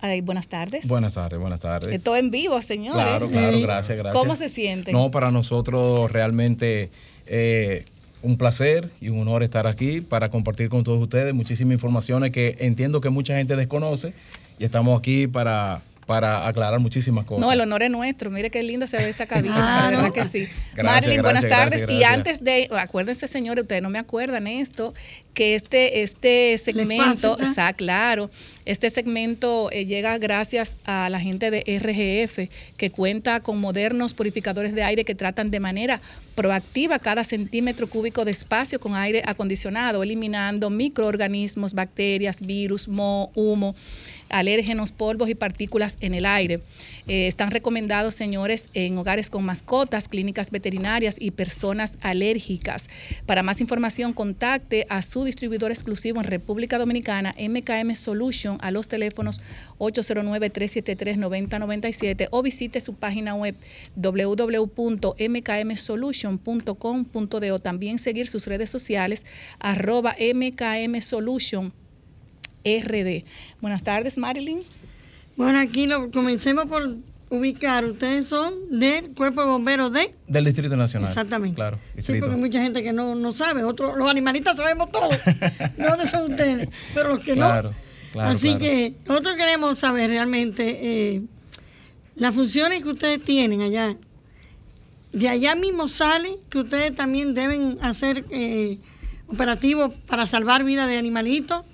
Ay, buenas tardes. Buenas tardes, buenas tardes. Esto en vivo, señores. Claro, claro, Sí. gracias, gracias. ¿Cómo se sienten? No, para nosotros realmente eh, un placer y un honor estar aquí para compartir con todos ustedes muchísimas informaciones que entiendo que mucha gente desconoce y estamos aquí para, para aclarar muchísimas cosas. No, el honor es nuestro. Mire qué linda se ve esta cabina. Claro. De verdad que sí. Gracias, Marilyn, buenas tardes. gracias, Y antes de, acuérdense, señores, ustedes no me acuerdan esto, que este, este segmento, espacio, está claro, este segmento eh, llega gracias a la gente de RGF, que cuenta con modernos purificadores de aire que tratan de manera proactiva cada centímetro cúbico de espacio con aire acondicionado, eliminando microorganismos, bacterias, virus, moho, humo alérgenos, polvos y partículas en el aire. Eh, están recomendados, señores, en hogares con mascotas, clínicas veterinarias y personas alérgicas. Para más información, contacte a su distribuidor exclusivo en República Dominicana, MKM Solution, a los teléfonos 809-373-9097 o visite su página web www.mkmsolution.com.de o también seguir sus redes sociales arroba mkmsolution RD. Buenas tardes, Marilyn. Bueno, aquí lo, comencemos por ubicar. Ustedes son del Cuerpo de Bomberos de... Del Distrito Nacional. Exactamente. Claro, Sí, porque hay mucha gente que no, no sabe. Otros, los animalistas sabemos todos. ¿De dónde son ustedes? Pero los que Claro, no. claro, Así claro. que nosotros queremos saber realmente eh, las funciones que ustedes tienen allá. De allá mismo sale que ustedes también deben hacer eh, operativos para salvar vidas de animalitos.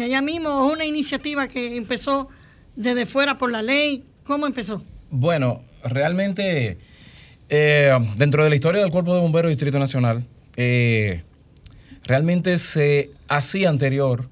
De allá mismo es una iniciativa que empezó desde fuera por la ley. ¿Cómo empezó? Bueno, realmente, eh, dentro de la historia del Cuerpo de Bomberos del Distrito Nacional, eh, realmente se hacía anterior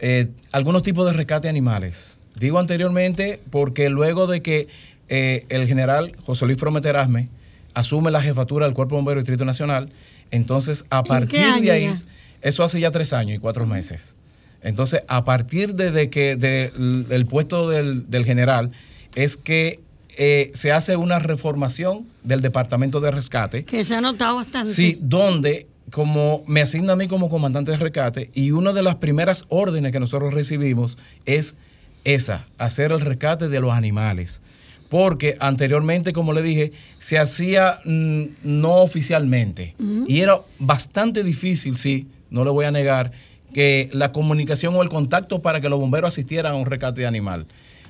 eh, algunos tipos de rescate de animales. Digo anteriormente porque luego de que el general José Luis Frometerasme asume la jefatura del Cuerpo de Bomberos del Distrito Nacional, entonces a partir de ahí, ya? eso hace ya tres años y cuatro meses. Entonces, a partir de, de que del el puesto del, del general, es que eh, se hace una reformación del Departamento de Rescate. Que se ha notado bastante. Sí, donde como me asigna a mí como comandante de rescate y una de las primeras órdenes que nosotros recibimos es esa, hacer el rescate de los animales. Porque anteriormente, como le dije, se hacía mm, no oficialmente. Y era bastante difícil, sí, no le voy a negar, que la comunicación o el contacto para que los bomberos asistieran a un rescate de animal.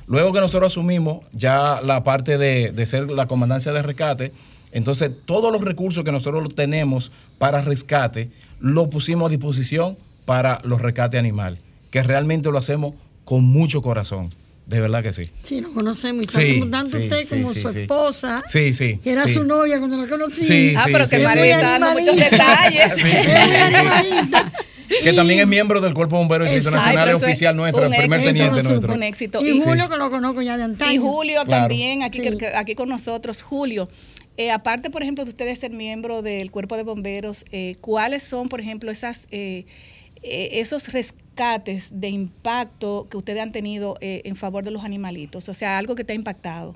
Luego que nosotros asumimos ya la parte de, de ser la comandancia de rescate, entonces todos los recursos que nosotros tenemos para rescate lo pusimos a disposición para los rescates animal, que realmente lo hacemos con mucho corazón, de verdad que sí. Sí, lo conocemos. Y Sí, sí, usted sí, como sí, su sí. esposa, Sí, sí. que era sí. su novia cuando la conocí. Sí, Ah, sí, pero que sí, María dando muchos detalles. Que también es miembro del Cuerpo de Bomberos. Nacional, es oficial nuestro, el primer éxito, teniente un nuestro. Un éxito. Y Julio, que lo conozco ya de antaño. Y Julio Claro. también, aquí, Sí. que- aquí con nosotros. Julio, eh, aparte, por ejemplo, de ustedes ser miembro del Cuerpo de Bomberos, eh, ¿cuáles son, por ejemplo, esas, eh, esos rescates de impacto que ustedes han tenido eh, en favor de los animalitos? O sea, algo que te ha impactado.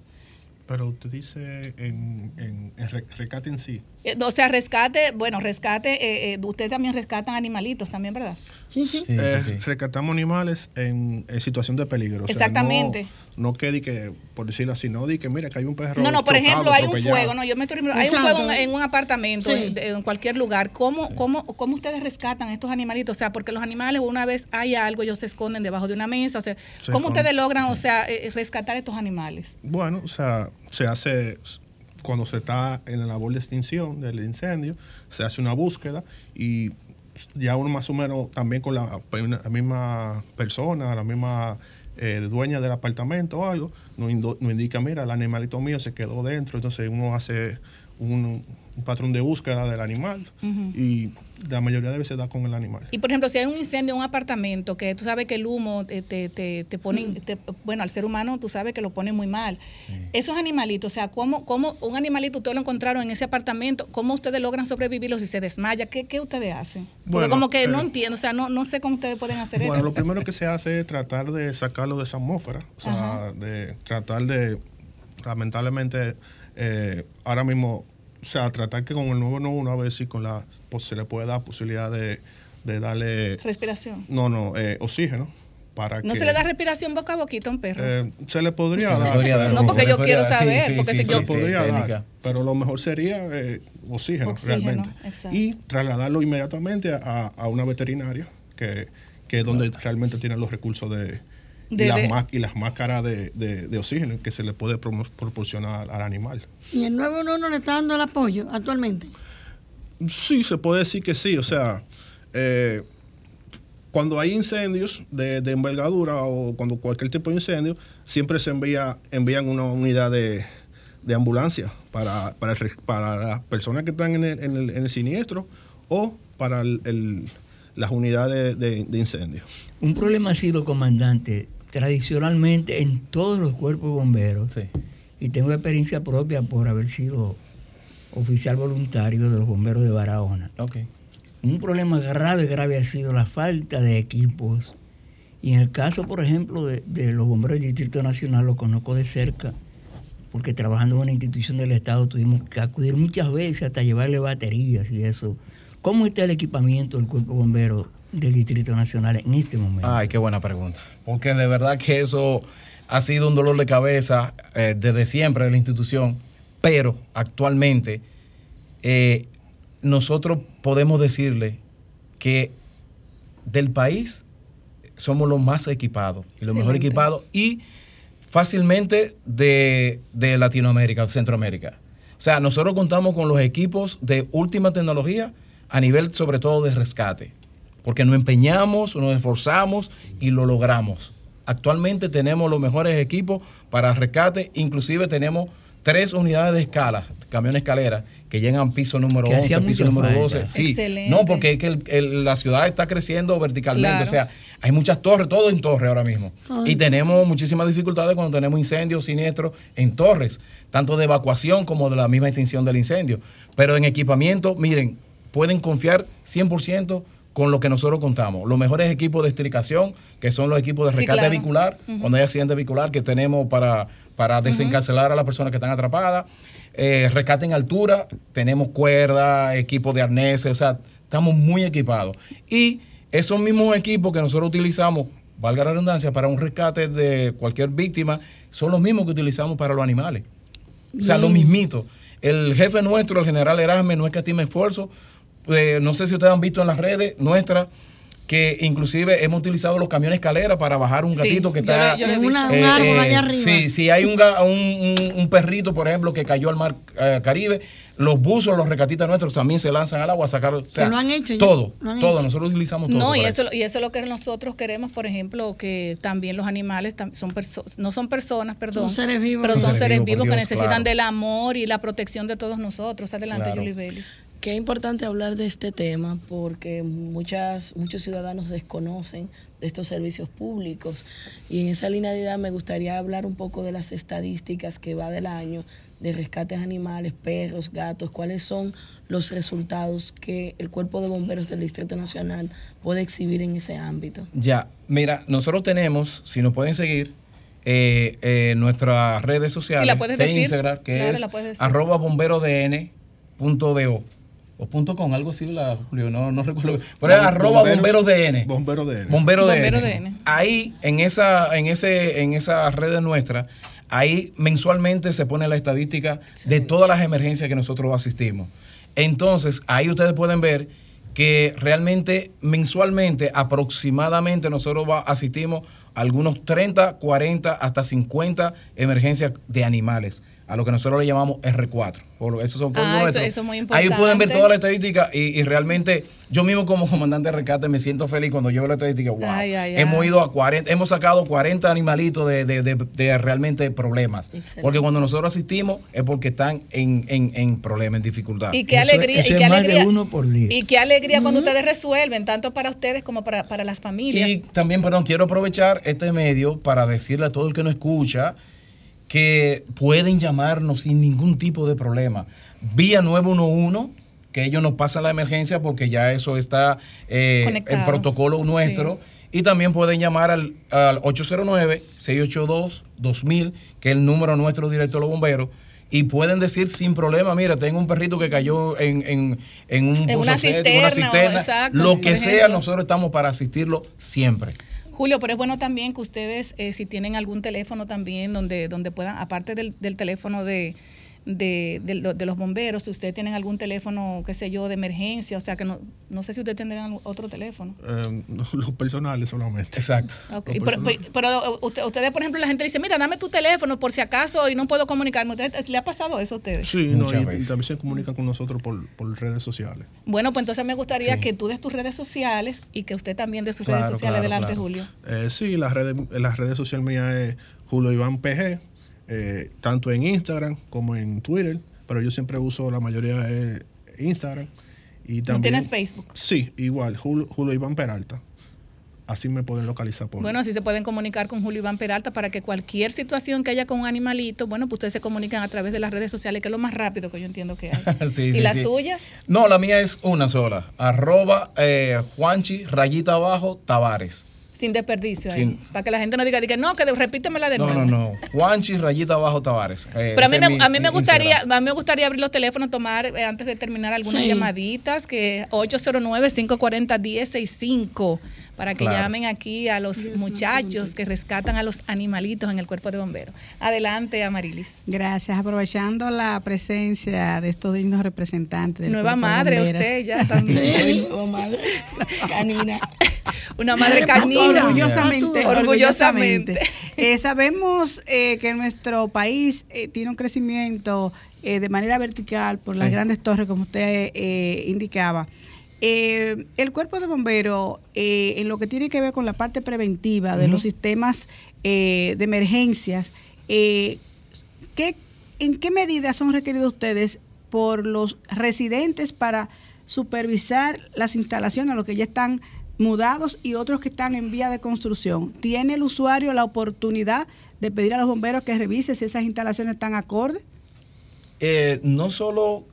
Pero usted dice en, en, en re- rescate en sí. Eh, O sea, rescate, bueno, rescate, eh, eh, ustedes también rescatan animalitos también, ¿verdad? Sí, sí. Eh, Rescatamos animales en, en situación de peligro. O sea, Exactamente. no, no que, di que, por decirlo así, no di que mira que hay un perro. No, no, por ejemplo, hay un fuego, no, yo me estoy hay un fuego en, en un apartamento, Sí. en, cualquier lugar. ¿Cómo, cómo, ¿Cómo ustedes rescatan estos animalitos? O sea, porque los animales, una vez hay algo, ellos se esconden debajo de una mesa. O sea, Se ¿cómo esconden, ustedes logran, o sea, eh, rescatar estos animales? Bueno, o sea, se hace cuando se está en la labor de extinción del incendio, se hace una búsqueda y ya uno más o menos también con la, misma persona, la misma eh, dueña del apartamento o algo, nos, nos indica, mira, el animalito mío se quedó dentro, entonces uno hace un, un patrón de búsqueda del animal y la mayoría de veces da con el animal. Y por ejemplo, si hay un incendio en un apartamento, que tú sabes que el humo te, te, te, te pone, Mm. te- bueno, al ser humano tú sabes que lo pone muy mal. Esos animalitos, o sea, ¿cómo, cómo un animalito ustedes lo encontraron en ese apartamento? ¿Cómo ustedes logran sobrevivirlo si se desmaya? ¿Qué, qué ustedes hacen? Porque Bueno, como que no eh, entiendo, o sea, no, no sé cómo ustedes pueden hacer Bueno, eso. lo primero que se hace es tratar de sacarlo de esa atmósfera, o sea, Ajá. de tratar de, lamentablemente, eh, ahora mismo, o sea, tratar que con el 911 a ver si con la, pues, se le puede dar posibilidad de, de darle, Respiración. no, no, eh, oxígeno para ¿No que... se le da respiración boca a boquita a un perro? eh, se le podría Se dar. podría dar, No, porque yo quiero dar. Saber, sí, porque sí, si sí, yo- se sí, podría dar, pero lo mejor sería eh, oxígeno, Oxígeno, realmente. exacto. Y trasladarlo inmediatamente a, a una veterinaria, que, que es donde realmente tienen los recursos de, y, De- las, de- má- y las máscaras de, de- de oxígeno que se le puede proporcionar al animal. ¿Y el 911 le está dando el apoyo actualmente? Sí, se puede decir que sí. O sea, eh, cuando hay incendios de, de envergadura o cuando cualquier tipo de incendio, siempre se envía envían una unidad de, de ambulancia para, para, el re- para las personas que están en el, en el- en el siniestro o para el- el- las unidades de, de incendio. Un problema ha sido, comandante, tradicionalmente en todos los cuerpos bomberos, y tengo experiencia propia por haber sido oficial voluntario de los bomberos de Barahona. Un problema grave, grave ha sido la falta de equipos. Y en el caso, por ejemplo, de, de los bomberos del Distrito Nacional, lo conozco de cerca, porque trabajando en una institución del Estado tuvimos que acudir muchas veces hasta llevarle baterías y eso. ¿Cómo está el equipamiento del cuerpo de bomberos del Distrito Nacional en este momento? Ay, qué buena pregunta. Porque de verdad que eso ha sido un dolor de cabeza eh, desde siempre de la institución, pero actualmente eh, nosotros podemos decirle que del país somos los más equipados y los mejor equipados y fácilmente de, de Latinoamérica, Centroamérica. O sea, nosotros contamos con los equipos de última tecnología a nivel sobre todo de rescate, porque nos empeñamos, nos esforzamos y lo logramos. Actualmente tenemos los mejores equipos para rescate, inclusive tenemos tres unidades de escala, camión escalera, que llegan al piso número Que 11, hacía piso número falta. 12. Sí, Excelente. no, porque es que el- el- la ciudad está creciendo verticalmente, Claro. o sea, hay muchas torres, todo en torre ahora mismo. Ay. Y tenemos muchísimas dificultades cuando tenemos incendios, siniestros en torres, tanto de evacuación como de la misma extinción del incendio. Pero en equipamiento, miren, pueden confiar 100% con lo que nosotros contamos. Los mejores equipos de estricación, que son los equipos de Sí, rescate claro. vehicular, cuando hay accidente vehicular que tenemos para, para desencarcelar a las personas que están atrapadas. Eh, rescate en altura, tenemos cuerda, equipo de arneses, o sea, estamos muy equipados. Y esos mismos equipos que nosotros utilizamos, valga la redundancia, para un rescate de cualquier víctima, son los mismos que utilizamos para los animales. O sea, lo Bien. mismito. El jefe nuestro, el general Erasme, no es que estima esfuerzo. Eh, no sé si ustedes han visto en las redes nuestras que inclusive hemos utilizado los camiones escalera para bajar un Sí, gatito que yo está... lo- yo lo he visto. Un árbol allá arriba. Sí, si hay un, un, perrito, por ejemplo, que cayó al mar eh, Caribe, los buzos, los rescatistas nuestros también se lanzan al agua a sacar... O sea, lo han hecho ya, Todo, lo han todo. hecho. Nosotros utilizamos todo. No, y eso, y eso es lo que nosotros queremos, por ejemplo, que también los animales tam- son no son personas, perdón, Son seres vivos. pero Son son seres seres vivos, que necesitan claro. del amor y la protección de todos nosotros. Adelante, Claro. Julie Vélez. Qué importante hablar de este tema porque muchas, muchos ciudadanos desconocen de estos servicios públicos y en esa línea de edad me gustaría hablar un poco de las estadísticas que va del año de rescates animales, perros, gatos, cuáles son los resultados que el Cuerpo de Bomberos del Distrito Nacional puede exhibir en ese ámbito. Ya, mira, nosotros tenemos, si nos pueden seguir, eh, eh, nuestras redes sociales Sí, la puedes de decir. Instagram, que Claro, es arroba bomberodn punto .do o punto .com, algo así, la, Julio, no, no recuerdo. Pero es arroba bomberos DN. Bombero DN. Bombero DN. Bombero DN. Ahí, en esa, en ese, en esa red nuestra, ahí mensualmente se pone la estadística de todas las emergencias que nosotros asistimos. Entonces, ahí ustedes pueden ver que realmente mensualmente, aproximadamente, nosotros va- asistimos a algunos 30, 40, hasta 50 emergencias de animales, a lo que nosotros le llamamos R4. Por, esos son por Ah, eso- eso es muy Ahí pueden ver importante. toda la estadística y, y realmente yo mismo como comandante de rescate me siento feliz cuando yo veo la estadística. Wow, Ay, ay, hemos ay. ido a 40, hemos sacado 40 animalitos de, de- de- de realmente problemas. Excelente. Porque cuando nosotros asistimos es porque están en, en, en problemas, en dificultad. Y qué alegría, y qué alegría. Y qué alegría cuando ustedes resuelven, tanto para ustedes como para, para las familias. Y también, perdón, quiero aprovechar este medio para decirle a todo el que nos escucha que pueden llamarnos sin ningún tipo de problema. Vía 911, que ellos nos pasan la emergencia porque ya eso está eh, en protocolo nuestro. Y también pueden llamar al, al 809-682-2000, que es el número nuestro directo de los bomberos. Y pueden decir sin problema, mira, tengo un perrito que cayó en, en, en un En una cisterna, lo que sea, nosotros estamos para asistirlo siempre. Julio, pero es bueno también que ustedes, eh, si tienen algún teléfono también donde, donde puedan, aparte del, del teléfono de, de, de lo- de los bomberos, si ustedes tienen algún teléfono, qué sé yo, de emergencia, o sea que no, no sé si ustedes tendrán otro teléfono. Eh, los personales solamente. Exacto. Pero, personales. pero, eh, usted- ustedes, por ejemplo, la gente dice, mira, dame tu teléfono por si acaso y no puedo comunicarme. ¿Usted- ¿Le ha pasado eso a ustedes? Sí, no, y, también se comunican con nosotros por, por redes sociales. Bueno, pues entonces me gustaría Sí. que tú des tus redes sociales y que usted también dé sus Claro, redes sociales. claro, Adelante, claro. Julio. Eh, sí, las redes, las redes sociales mías es Julio Iván PG, eh, tanto en Instagram como en Twitter, pero yo siempre uso la mayoría de Instagram. Y ¿No también, tienes Facebook? Sí, igual, Julio, Julio Iván Peralta. Así me pueden localizar por Bueno, así se pueden comunicar con Julio Iván Peralta para que cualquier situación que haya con un animalito, bueno, pues ustedes se comunican a través de las redes sociales, que es lo más rápido que yo entiendo que hay. Sí, ¿Y sí, las sí. tuyas? No, la mía es una sola. Arroba eh, Juanchi, rayita abajo, Tavares. Sin desperdicio ahí. Para que la gente no diga, diga no, que de- repítemela de No, nuevo. no, no. Juanchi, rayita abajo, Tavares. Eh, Pero a mí, me, mi- a mí me gustaría, Instagram. a mí me gustaría abrir los teléfonos, tomar eh, antes de terminar algunas Sí. llamaditas, que 809-540-1065, para que Claro. llamen aquí a los muchachos que rescatan a los animalitos en el cuerpo de bomberos. Adelante, Amarilis. Gracias. Aprovechando la presencia de estos dignos representantes. Del Nueva madre usted ya también. Nueva madre canina. Una madre canina. Orgullosamente. Orgullosamente. orgullosamente. Eh, sabemos eh, que nuestro país eh, tiene un crecimiento eh, de manera vertical por las Sí. grandes torres, como usted eh, indicaba. Eh, el cuerpo de bomberos, eh, en lo que tiene que ver con la parte preventiva de los sistemas eh, de emergencias, eh, ¿qué, ¿en qué medida son requeridos ustedes por los residentes para supervisar las instalaciones, los que ya están mudados y otros que están en vía de construcción? ¿Tiene el usuario la oportunidad de pedir a los bomberos que revise si esas instalaciones están acordes? Eh, no solo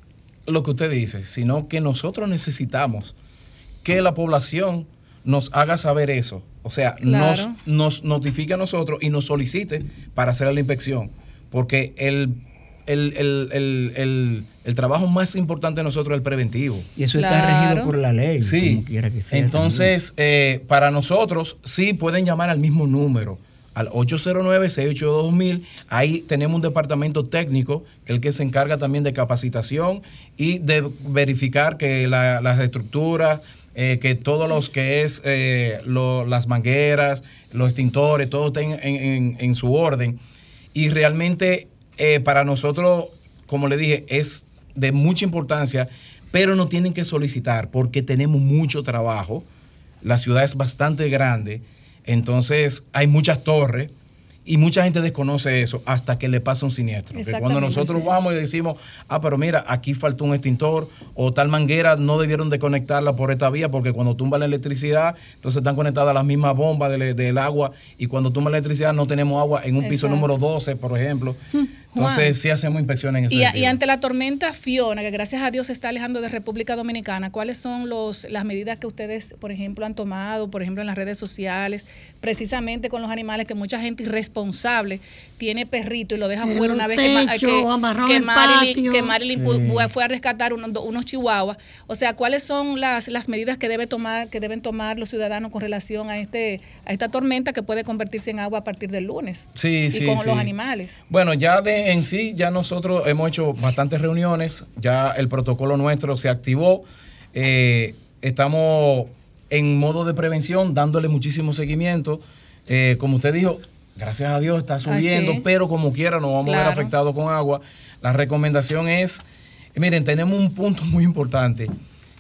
lo que usted dice, sino que nosotros necesitamos que la población nos haga saber eso. O sea, Claro. nos, nos notifique a nosotros y nos solicite para hacer la inspección. Porque el, el, el- el- el- el trabajo más importante de nosotros es el preventivo. Y eso está regido por la ley, Sí. como quiera que sea. Entonces, eh, para nosotros, sí pueden llamar al mismo número, al 809-682-2000. Ahí tenemos un departamento técnico, que es el que se encarga también de capacitación y de verificar que la- las estructuras, eh, que todos los que es eh, las mangueras, los extintores, todo estén en su orden. Y realmente eh, para nosotros, como le dije, es de mucha importancia, pero no tienen que solicitar porque tenemos mucho trabajo. La ciudad es bastante grande, entonces hay muchas torres y mucha gente desconoce eso hasta que le pasa un siniestro. Que cuando nosotros sí. vamos y decimos, ah, pero mira, aquí faltó un extintor o tal manguera no debieron de conectarla por esta vía porque cuando tumba la electricidad, entonces están conectadas las mismas bombas del, del agua y cuando tumba la electricidad no tenemos agua en un piso número 12, por ejemplo. Entonces Juan. sí hacemos inspecciones en ese Y, y ante la tormenta Fiona, que gracias a Dios se está alejando de República Dominicana, ¿cuáles son los, las medidas que ustedes, por ejemplo, han tomado, por ejemplo, en las redes sociales, precisamente con los animales, que mucha gente irresponsable tiene perrito y lo deja fuera un una vez que, techo, que Marilyn, que Marilyn Sí. fue a rescatar unos, unos chihuahuas? O sea, ¿cuáles son las, las medidas que, debe tomar, que deben tomar los ciudadanos con relación a, este, a esta tormenta que puede convertirse en agua a partir del lunes? Sí, y sí, con sí. los animales. Bueno, ya de en sí, ya nosotros hemos hecho bastantes reuniones, ya el protocolo nuestro se activó, eh, estamos en modo de prevención, dándole muchísimo seguimiento. Eh, como usted dijo, gracias a Dios está subiendo, pero como quiera nos vamos a ver afectados con agua. La recomendación es, miren, tenemos un punto muy importante,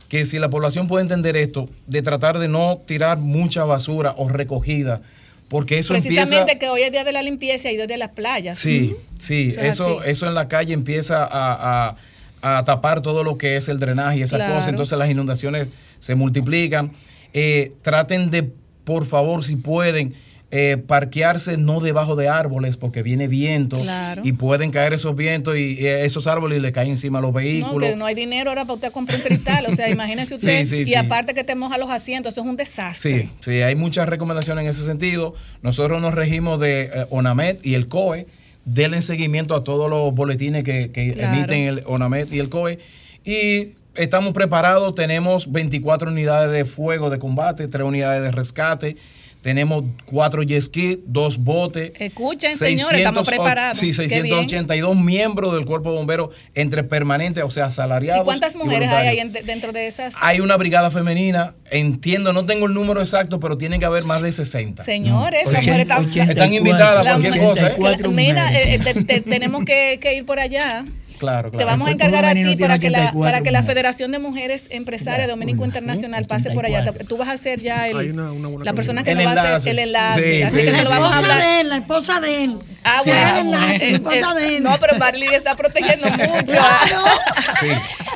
que si la población puede entender esto, de tratar de no tirar mucha basura o recogida, porque eso Precisamente empieza... que hoy es día de la limpieza y hoy de las playas. Sí, sí, Eso es eso, en la calle empieza a, a- a tapar todo lo que es el drenaje y esas Claro. cosas, entonces las inundaciones se multiplican. Eh, traten de, por favor, si pueden, eh, parquearse no debajo de árboles porque viene viento Claro. y pueden caer esos vientos y, y esos árboles le caen encima a los No, vehículos. que no hay dinero ahora para usted comprar un cristal. O sea, imagínese usted. Sí, sí, y sí. aparte que te moja los asientos, eso es un desastre. Sí, sí, hay muchas recomendaciones en ese sentido. Nosotros nos regimos de eh, ONAMED y el COE. Denle seguimiento a todos los boletines que, que Claro. emiten el ONAMED y el COE. Y estamos preparados. Tenemos 24 unidades de fuego de combate, 3 unidades de rescate. Tenemos cuatro jet ski, dos botes. Escuchen, señores, estamos 600 preparados. Sí, Qué bien. 682 miembros del cuerpo de bomberos entre permanentes, o sea, asalariados. ¿Y cuántas mujeres hay ahí en- dentro de esas? Hay una brigada femenina, entiendo, no tengo el número exacto, pero tiene que haber más de 60. Señores, las mujeres están. Están invitadas a cualquier cosa. ¿eh? Mira, eh, eh, te- te- tenemos que, que ir por allá. Claro, claro. Te vamos a encargar a ti para que, la, 84 para que la. Federación de Mujeres Empresarias Dominico Internacional pase por allá. Tú vas a ser ya el, una- una la persona que nos va a hacer el enlace. Sí, Así sí, que sí, se lo vamos a La esposa hablar. de él, la esposa de él. Ah, Sí, bueno. la- esposa de él. No, pero Marilyn está protegiendo mucho. Claro.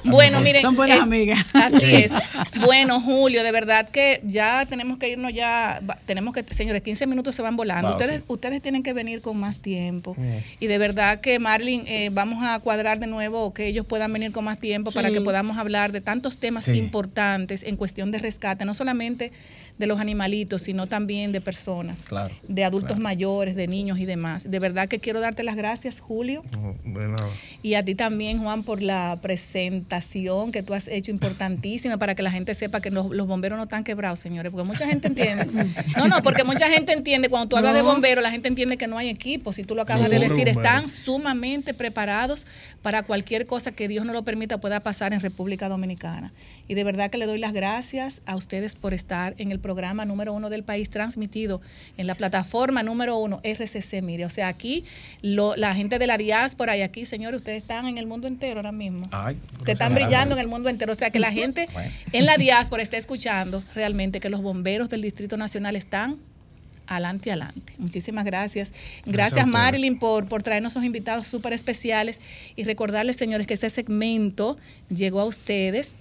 Bueno, miren. Son buenas eh, amigas. Así Sí. es. Bueno, Julio, de verdad que ya tenemos que irnos ya. Tenemos que, señores, 15 minutos se van volando. Wow, ustedes, sí. ustedes tienen que venir con más tiempo. Mm. Y de verdad que, Marlin, eh, vamos a cuadrar de nuevo que ellos puedan venir con más tiempo para que podamos hablar de tantos temas Sí. importantes en cuestión de rescate, no solamente de los animalitos, sino también de personas, Claro. de adultos mayores, de niños y demás. De verdad que quiero darte las gracias, Julio. No, de nada. Y a ti también, Juan, por la presentación que tú has hecho importantísima para que la gente sepa que los, los bomberos no están quebrados, señores, porque mucha gente entiende. No, no, porque mucha gente entiende, cuando tú hablas de bomberos, la gente entiende que no hay equipo. Si tú lo acabas Sí, de decir, bombero. están sumamente preparados para cualquier cosa que Dios no lo permita pueda pasar en República Dominicana. Y de verdad que le doy las gracias a ustedes por estar en el programa número uno del país transmitido en la plataforma número uno RCC. Mire, o sea, aquí lo- la gente de la diáspora y aquí, señores, ustedes están en el mundo entero ahora mismo. Ay, Que están brillando en el mundo entero. O sea, que la gente Bueno. en la diáspora está escuchando realmente que los bomberos del Distrito Nacional están adelante, adelante. Muchísimas gracias. Gracias. Marilyn, por, por traernos esos invitados súper especiales y recordarles, señores, que este segmento llegó a ustedes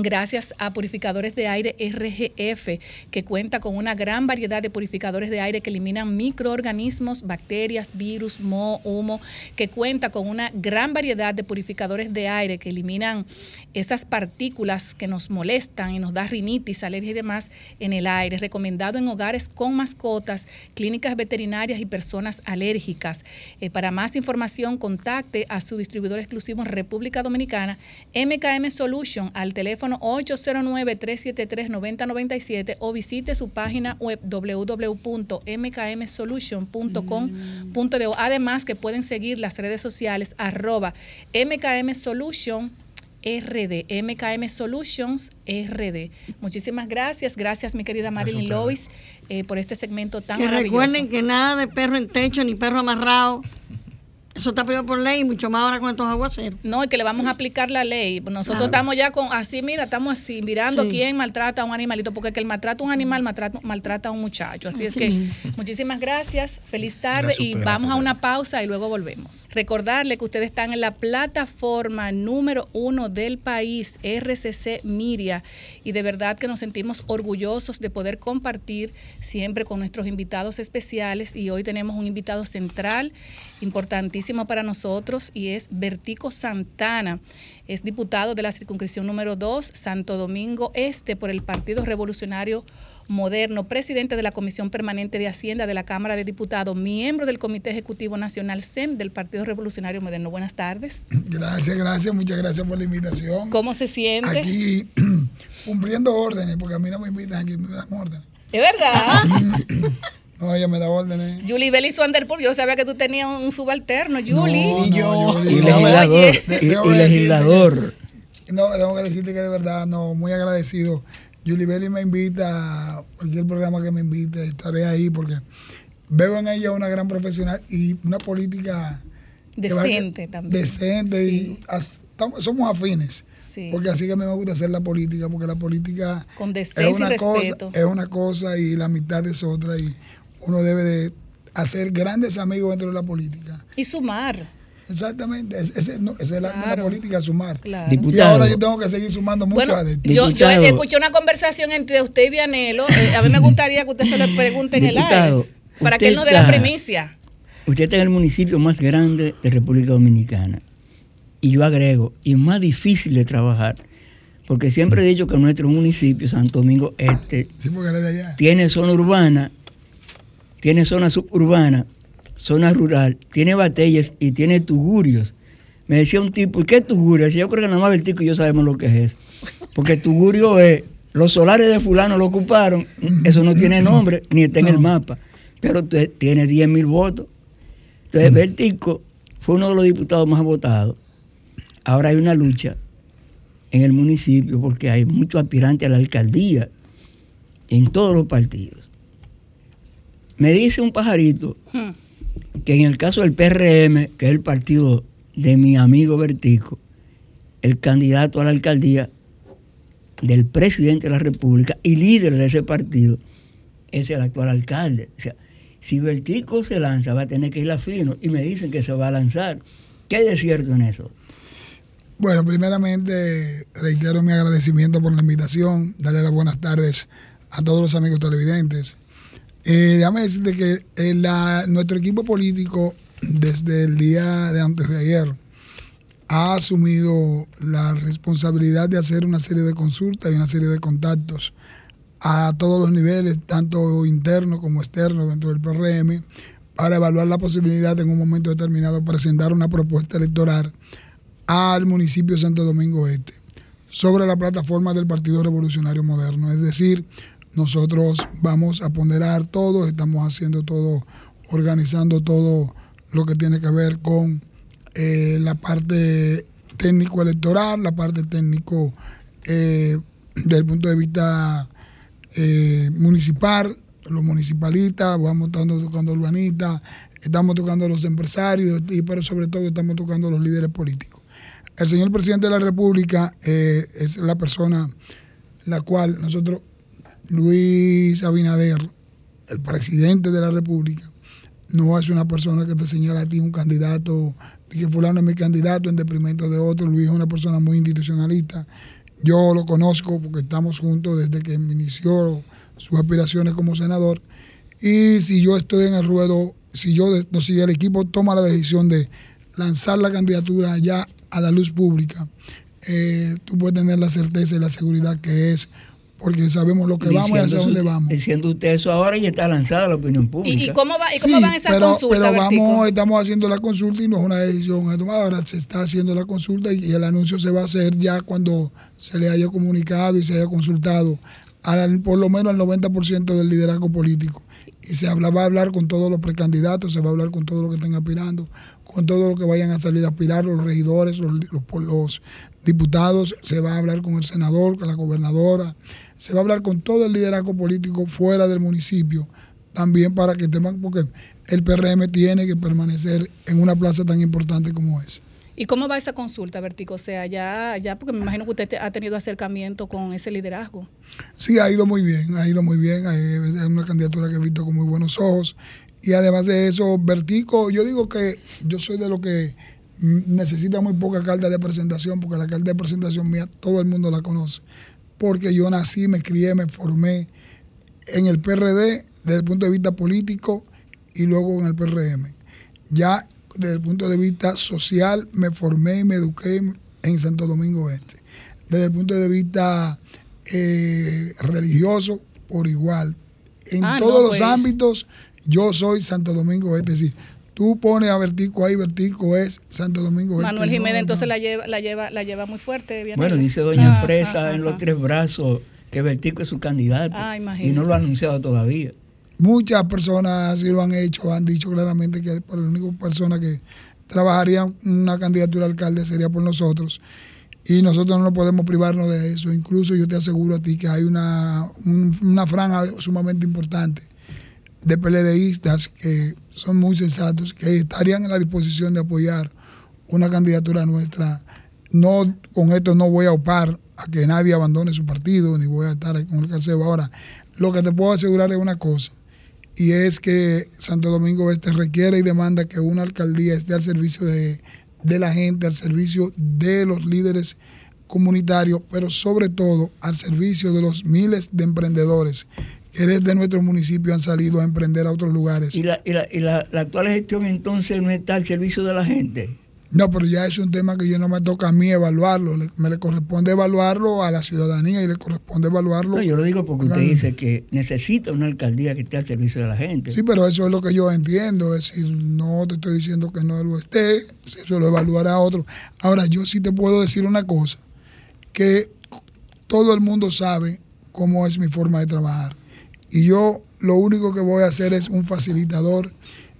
Gracias a Purificadores de Aire RGF, que cuenta con una gran variedad de purificadores de aire que eliminan microorganismos, bacterias, virus, moho, humo, que cuenta con una gran variedad de purificadores de aire que eliminan esas partículas que nos molestan y nos da rinitis, alergia y demás en el aire. Recomendado en hogares con mascotas, clínicas veterinarias y personas alérgicas. Eh, para más información, contacte a su distribuidor exclusivo en República Dominicana, MKM Solution, al teléfono 809-373-9097 o visite su página web www.mkmsolution.com.do. Además que pueden seguir las redes sociales arroba MKM Solution RD, MKM Solutions RD. Muchísimas gracias. Gracias, mi querida Marilyn Lois, eh, por este segmento tan Que maravilloso. recuerden que nada de perro en techo ni perro amarrado. Eso está prohibido por ley, mucho más ahora con estos aguaceros. No, y que le vamos a aplicar la ley. Nosotros Claro. estamos ya con, así, mira, estamos así, mirando Sí. quién maltrata a un animalito, porque que el maltrata a un animal maltrata, maltrata a un muchacho. Así es que mismo. muchísimas gracias, feliz tarde Gracias y vamos a una pausa y luego volvemos. Recordarle que ustedes están en la plataforma número uno del país, RCC Miria, y de verdad que nos sentimos orgullosos de poder compartir siempre con nuestros invitados especiales y hoy tenemos un invitado central importantísimo para nosotros y es Vertico Santana. Es diputado de la circunscripción número 2, Santo Domingo Este, por el Partido Revolucionario Moderno, presidente de la Comisión Permanente de Hacienda de la Cámara de Diputados, miembro del Comité Ejecutivo Nacional SEM del Partido Revolucionario Moderno. Buenas tardes. Gracias, gracias, muchas gracias por la invitación. ¿Cómo se siente? Aquí cumpliendo órdenes, porque a mí no me invitan, aquí me dan órdenes. ¿Es verdad? No, ella me da órdenes. Julie Belli Swanderpool, yo sabía que tú tenías un subalterno, Julie. No, no, yo- Y legislador. y- y que- No, tengo que decirte que de verdad, no, muy agradecido. Julie Belli me invita a cualquier programa que me invite, estaré ahí porque veo en ella una gran profesional y una política que Decente también. Decente y somos afines. Sí. Porque así que a mí me gusta hacer la política, porque la política Con es decencia una, y cosa, respeto. es una cosa y la amistad es otra y uno debe de hacer grandes amigos dentro de la política. Y sumar. Exactamente, ese, ese- no, esa es la, Claro. política, sumar. Claro. Y Diputado. ahora yo tengo que seguir sumando mucho Bueno, adeptos. yo, yo Diputado. escuché una conversación entre usted y Vianelo. Eh, a mí me gustaría que usted se lo pregunte en el Diputado, aire. Para que él nos dé la primicia. Usted está en el municipio más grande de República Dominicana. Y yo agrego, y más difícil de trabajar. Porque siempre he dicho que nuestro municipio, Santo Domingo Este, Sí, allá. tiene zona urbana, tiene zona suburbana, zona rural, tiene batallas y tiene tugurios. Me decía un tipo, ¿y qué es tugurio? Decía, yo creo que nada más Vertico y yo sabemos lo que es eso. Porque tugurio es, los solares de fulano lo ocuparon, eso no tiene nombre, ni está en el mapa, pero tiene 10 mil votos. Entonces, Vertico fue uno de los diputados más votados. Ahora hay una lucha en el municipio porque hay muchos aspirantes a la alcaldía en todos los partidos. Me dice un pajarito que en el caso del PRM, que es el partido de mi amigo Vertico, el candidato a la alcaldía del presidente de la República y líder de ese partido es el actual alcalde. O sea, si Vertico se lanza, va a tener que ir a fino y me dicen que se va a lanzar. ¿Qué hay de cierto en eso? Bueno, primeramente reitero mi agradecimiento por la invitación, darle las buenas tardes a todos los amigos televidentes. Eh, déjame decirte que eh, nuestro equipo político, desde el día de antes de ayer, ha asumido la responsabilidad de hacer una serie de consultas y una serie de contactos a todos los niveles, tanto interno como externo dentro del PRM, para evaluar la posibilidad de en un momento determinado presentar una propuesta electoral al municipio de Santo Domingo Este sobre la plataforma del Partido Revolucionario Moderno. Es decir, nosotros vamos a ponderar todo, estamos haciendo todo, organizando todo lo que tiene que ver con eh, la parte técnico electoral, la parte técnico eh, desde el punto de vista eh, municipal, los municipalistas, vamos estando tocando urbanistas, estamos tocando los empresarios, y, pero sobre todo estamos tocando los líderes políticos. El señor presidente de la República eh, es la persona la cual nosotros, Luis Abinader, el presidente de la República, no es una persona que te señala a ti un candidato, que fulano es mi candidato en detrimento de otro. Luis es una persona muy institucionalista. Yo lo conozco porque estamos juntos desde que inició sus aspiraciones como senador. Y si yo estoy en el ruedo, si yo, si el equipo toma la decisión de lanzar la candidatura ya a la luz pública, eh, tú puedes tener la certeza y la seguridad que es, porque sabemos lo que vamos y hacia dónde vamos. Diciendo usted eso ahora y está lanzada la opinión pública. ¿Y, y cómo, va, y cómo Sí, van esas pero, consultas, pero Bertico? vamos, estamos haciendo la consulta y no es una decisión a tomar. Ahora se está haciendo la consulta y, y el anuncio se va a hacer ya cuando se le haya comunicado y se haya consultado al, por lo menos al 90% del liderazgo político. Y se habla, va a hablar con todos los precandidatos, se va a hablar con todos los que estén aspirando, con todos los que vayan a salir a aspirar, los regidores, los, los, los diputados, se va a hablar con el senador, con la gobernadora, se va a hablar con todo el liderazgo político fuera del municipio, también para que teman, porque el PRM tiene que permanecer en una plaza tan importante como esa. ¿Y cómo va esa consulta, Vertico? O sea, ya, ya, porque me imagino que usted te- ha tenido acercamiento con ese liderazgo. Sí, ha ido muy bien, ha ido muy bien. Es una candidatura que he visto con muy buenos ojos. Y además de eso, Vertico, yo digo que yo soy de lo que necesita muy poca carta de presentación, porque la carta de presentación mía todo el mundo la conoce. Porque yo nací, me crié, me formé en el PRD desde el punto de vista político y luego en el PRM. Ya desde el punto de vista social, me formé y me eduqué en Santo Domingo Este. Desde el punto de vista eh, religioso, por igual. En Ah, todos no, los pues. ámbitos, yo soy Santo Domingo Este. Es decir, tú pones a Vertico ahí, Vertico es Santo Domingo. Manuel Jiménez no. entonces la lleva, la lleva, la lleva muy fuerte. Vianey. Bueno, dice doña Ah, Fresa ah, en ah, los ah. tres brazos que Vertico es su candidato. Ah, y no lo ha anunciado todavía. Muchas personas así lo han hecho, han dicho claramente que por la única persona que trabajaría una candidatura a alcalde sería por nosotros. Y nosotros no podemos privarnos de eso. Incluso yo te aseguro a ti que hay una, un- una franja sumamente importante de PLDistas que son muy sensatos, que estarían en la disposición de apoyar una candidatura nuestra. No, con esto no voy a opar a que nadie abandone su partido, ni voy a estar ahí con el calcebo. Ahora, lo que te puedo asegurar es una cosa, y es que Santo Domingo Este requiere y demanda que una alcaldía esté al servicio de, de la gente, al servicio de los líderes comunitarios, pero sobre todo al servicio de los miles de emprendedores que desde nuestro municipio han salido a emprender a otros lugares. Y la, y la, y la, la actual gestión entonces no está al servicio de la gente. No, pero ya es un tema que yo no me toca a mí evaluarlo, le- me le corresponde evaluarlo a la ciudadanía y le corresponde evaluarlo. No, yo lo digo porque usted dice que necesita una alcaldía que esté al servicio de la gente. Sí, pero eso es lo que yo entiendo, es decir, no te estoy diciendo que no lo esté, eso lo evaluará otro. Ahora, yo sí te puedo decir una cosa, que todo el mundo sabe cómo es mi forma de trabajar. Y yo lo único que voy a hacer es un facilitador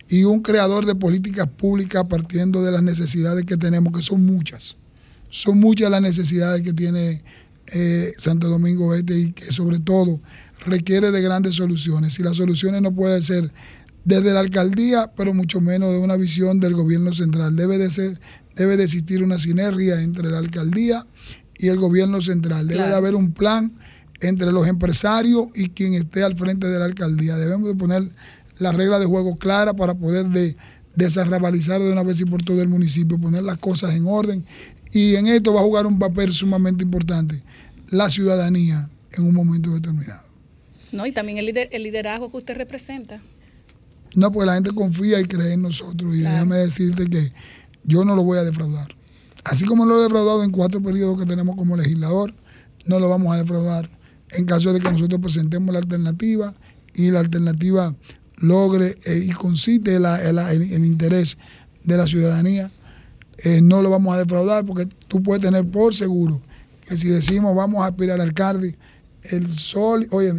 y un creador de políticas públicas partiendo de las necesidades que tenemos, que son muchas. Son muchas las necesidades que tiene eh, Santo Domingo Este y que sobre todo requiere de grandes soluciones. Y las soluciones no pueden ser desde la alcaldía, pero mucho menos de una visión del gobierno central. Debe de ser, debe de existir una sinergia entre la alcaldía y el gobierno central. Debe de haber un plan entre los empresarios y quien esté al frente de la alcaldía. Debemos de poner las reglas de juego claras para poder de, desarrabalizar de una vez y por todo el municipio, poner las cosas en orden. Y en esto va a jugar un papel sumamente importante la ciudadanía en un momento determinado. No, y también el, lider- el liderazgo que usted representa. No, pues la gente confía y cree en nosotros. Y déjame decirte que yo no lo voy a defraudar. Así como lo he defraudado en cuatro periodos que tenemos como legislador, no lo vamos a defraudar en caso de que nosotros presentemos la alternativa y la alternativa logre eh, y concite la- el, interés de la ciudadanía. Eh, no lo vamos a defraudar porque tú puedes tener por seguro que si decimos vamos a aspirar al alcalde, el sol, oye,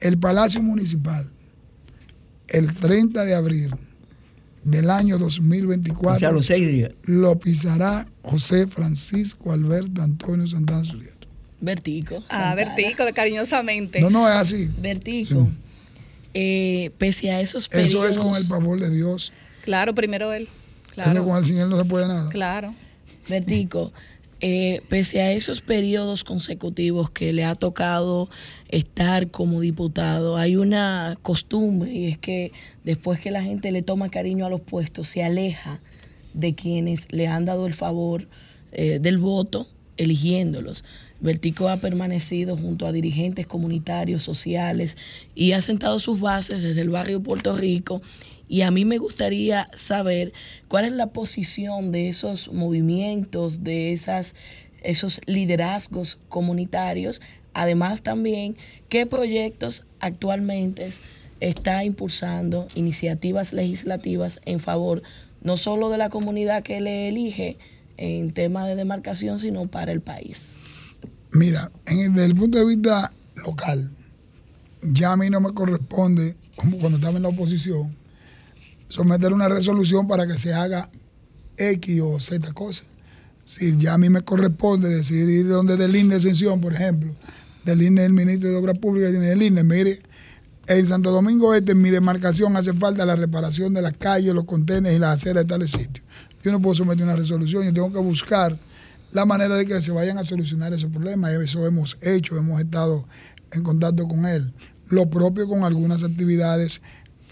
el Palacio Municipal, el 30 de abril del año 2024, O sea, los seis días. lo pisará José Francisco Alberto Antonio Santana Zulier. Vertico. Ah, Vertico, de cariñosamente. No, no, es así. Vertico. Eh, pese a esos periodos. Eso es con el favor de Dios. Claro, primero él. Eso Claro. con el Señor no se puede nada. Claro. Vertico, eh, pese a esos periodos consecutivos que le ha tocado estar como diputado, hay una costumbre y es que después que la gente le toma cariño a los puestos, se aleja de quienes le han dado el favor eh, del voto, eligiéndolos. Vertico ha permanecido junto a dirigentes comunitarios, sociales y ha sentado sus bases desde el barrio Puerto Rico y a mí me gustaría saber cuál es la posición de esos movimientos, de esas, esos liderazgos comunitarios. Además también, qué proyectos actualmente está impulsando iniciativas legislativas en favor no solo de la comunidad que le elige en tema de demarcación, sino para el país. Mira, en desde el punto de vista local, ya a mí no me corresponde, como cuando estaba en la oposición, someter una resolución para que se haga X o Z cosa. Si ya a mí me corresponde decidir donde del INE de por ejemplo, del INE del ministro de Obras Públicas y del INE, mire, en Santo Domingo Este, en mi demarcación, hace falta la reparación de las calles, los contenedores y las aceras de tales sitios. Yo no puedo someter una resolución, yo tengo que buscar la manera de que se vayan a solucionar esos problemas. Eso hemos hecho, hemos estado en contacto con él. Lo propio con algunas actividades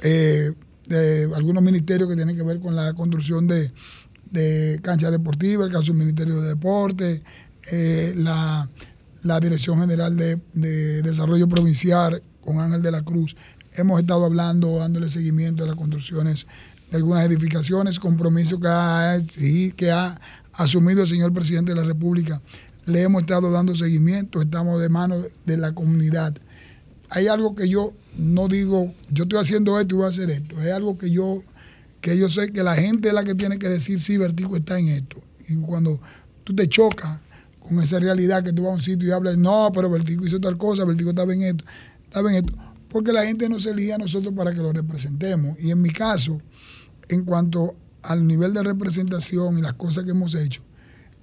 eh, de algunos ministerios que tienen que ver con la construcción de, de canchas deportivas, el caso del Ministerio de Deporte, eh, la, la Dirección General de, de Desarrollo Provincial con Ángel de la Cruz. hemos estado hablando, dándole seguimiento a las construcciones de algunas edificaciones, compromiso que ha, que ha asumido el señor presidente de la República. Le hemos estado dando seguimiento, estamos de mano de la comunidad. Hay algo que yo no digo, yo estoy haciendo esto y voy a hacer esto. Hay algo que yo, que yo sé que la gente es la que tiene que decir, sí, Vertigo está en esto. Y cuando tú te chocas con esa realidad que tú vas a un sitio y hablas, no, pero Vertigo hizo tal cosa, Vertigo estaba en esto, estaba en esto. Porque la gente nos elige a nosotros para que lo representemos. Y en mi caso, en cuanto al nivel de representación y las cosas que hemos hecho,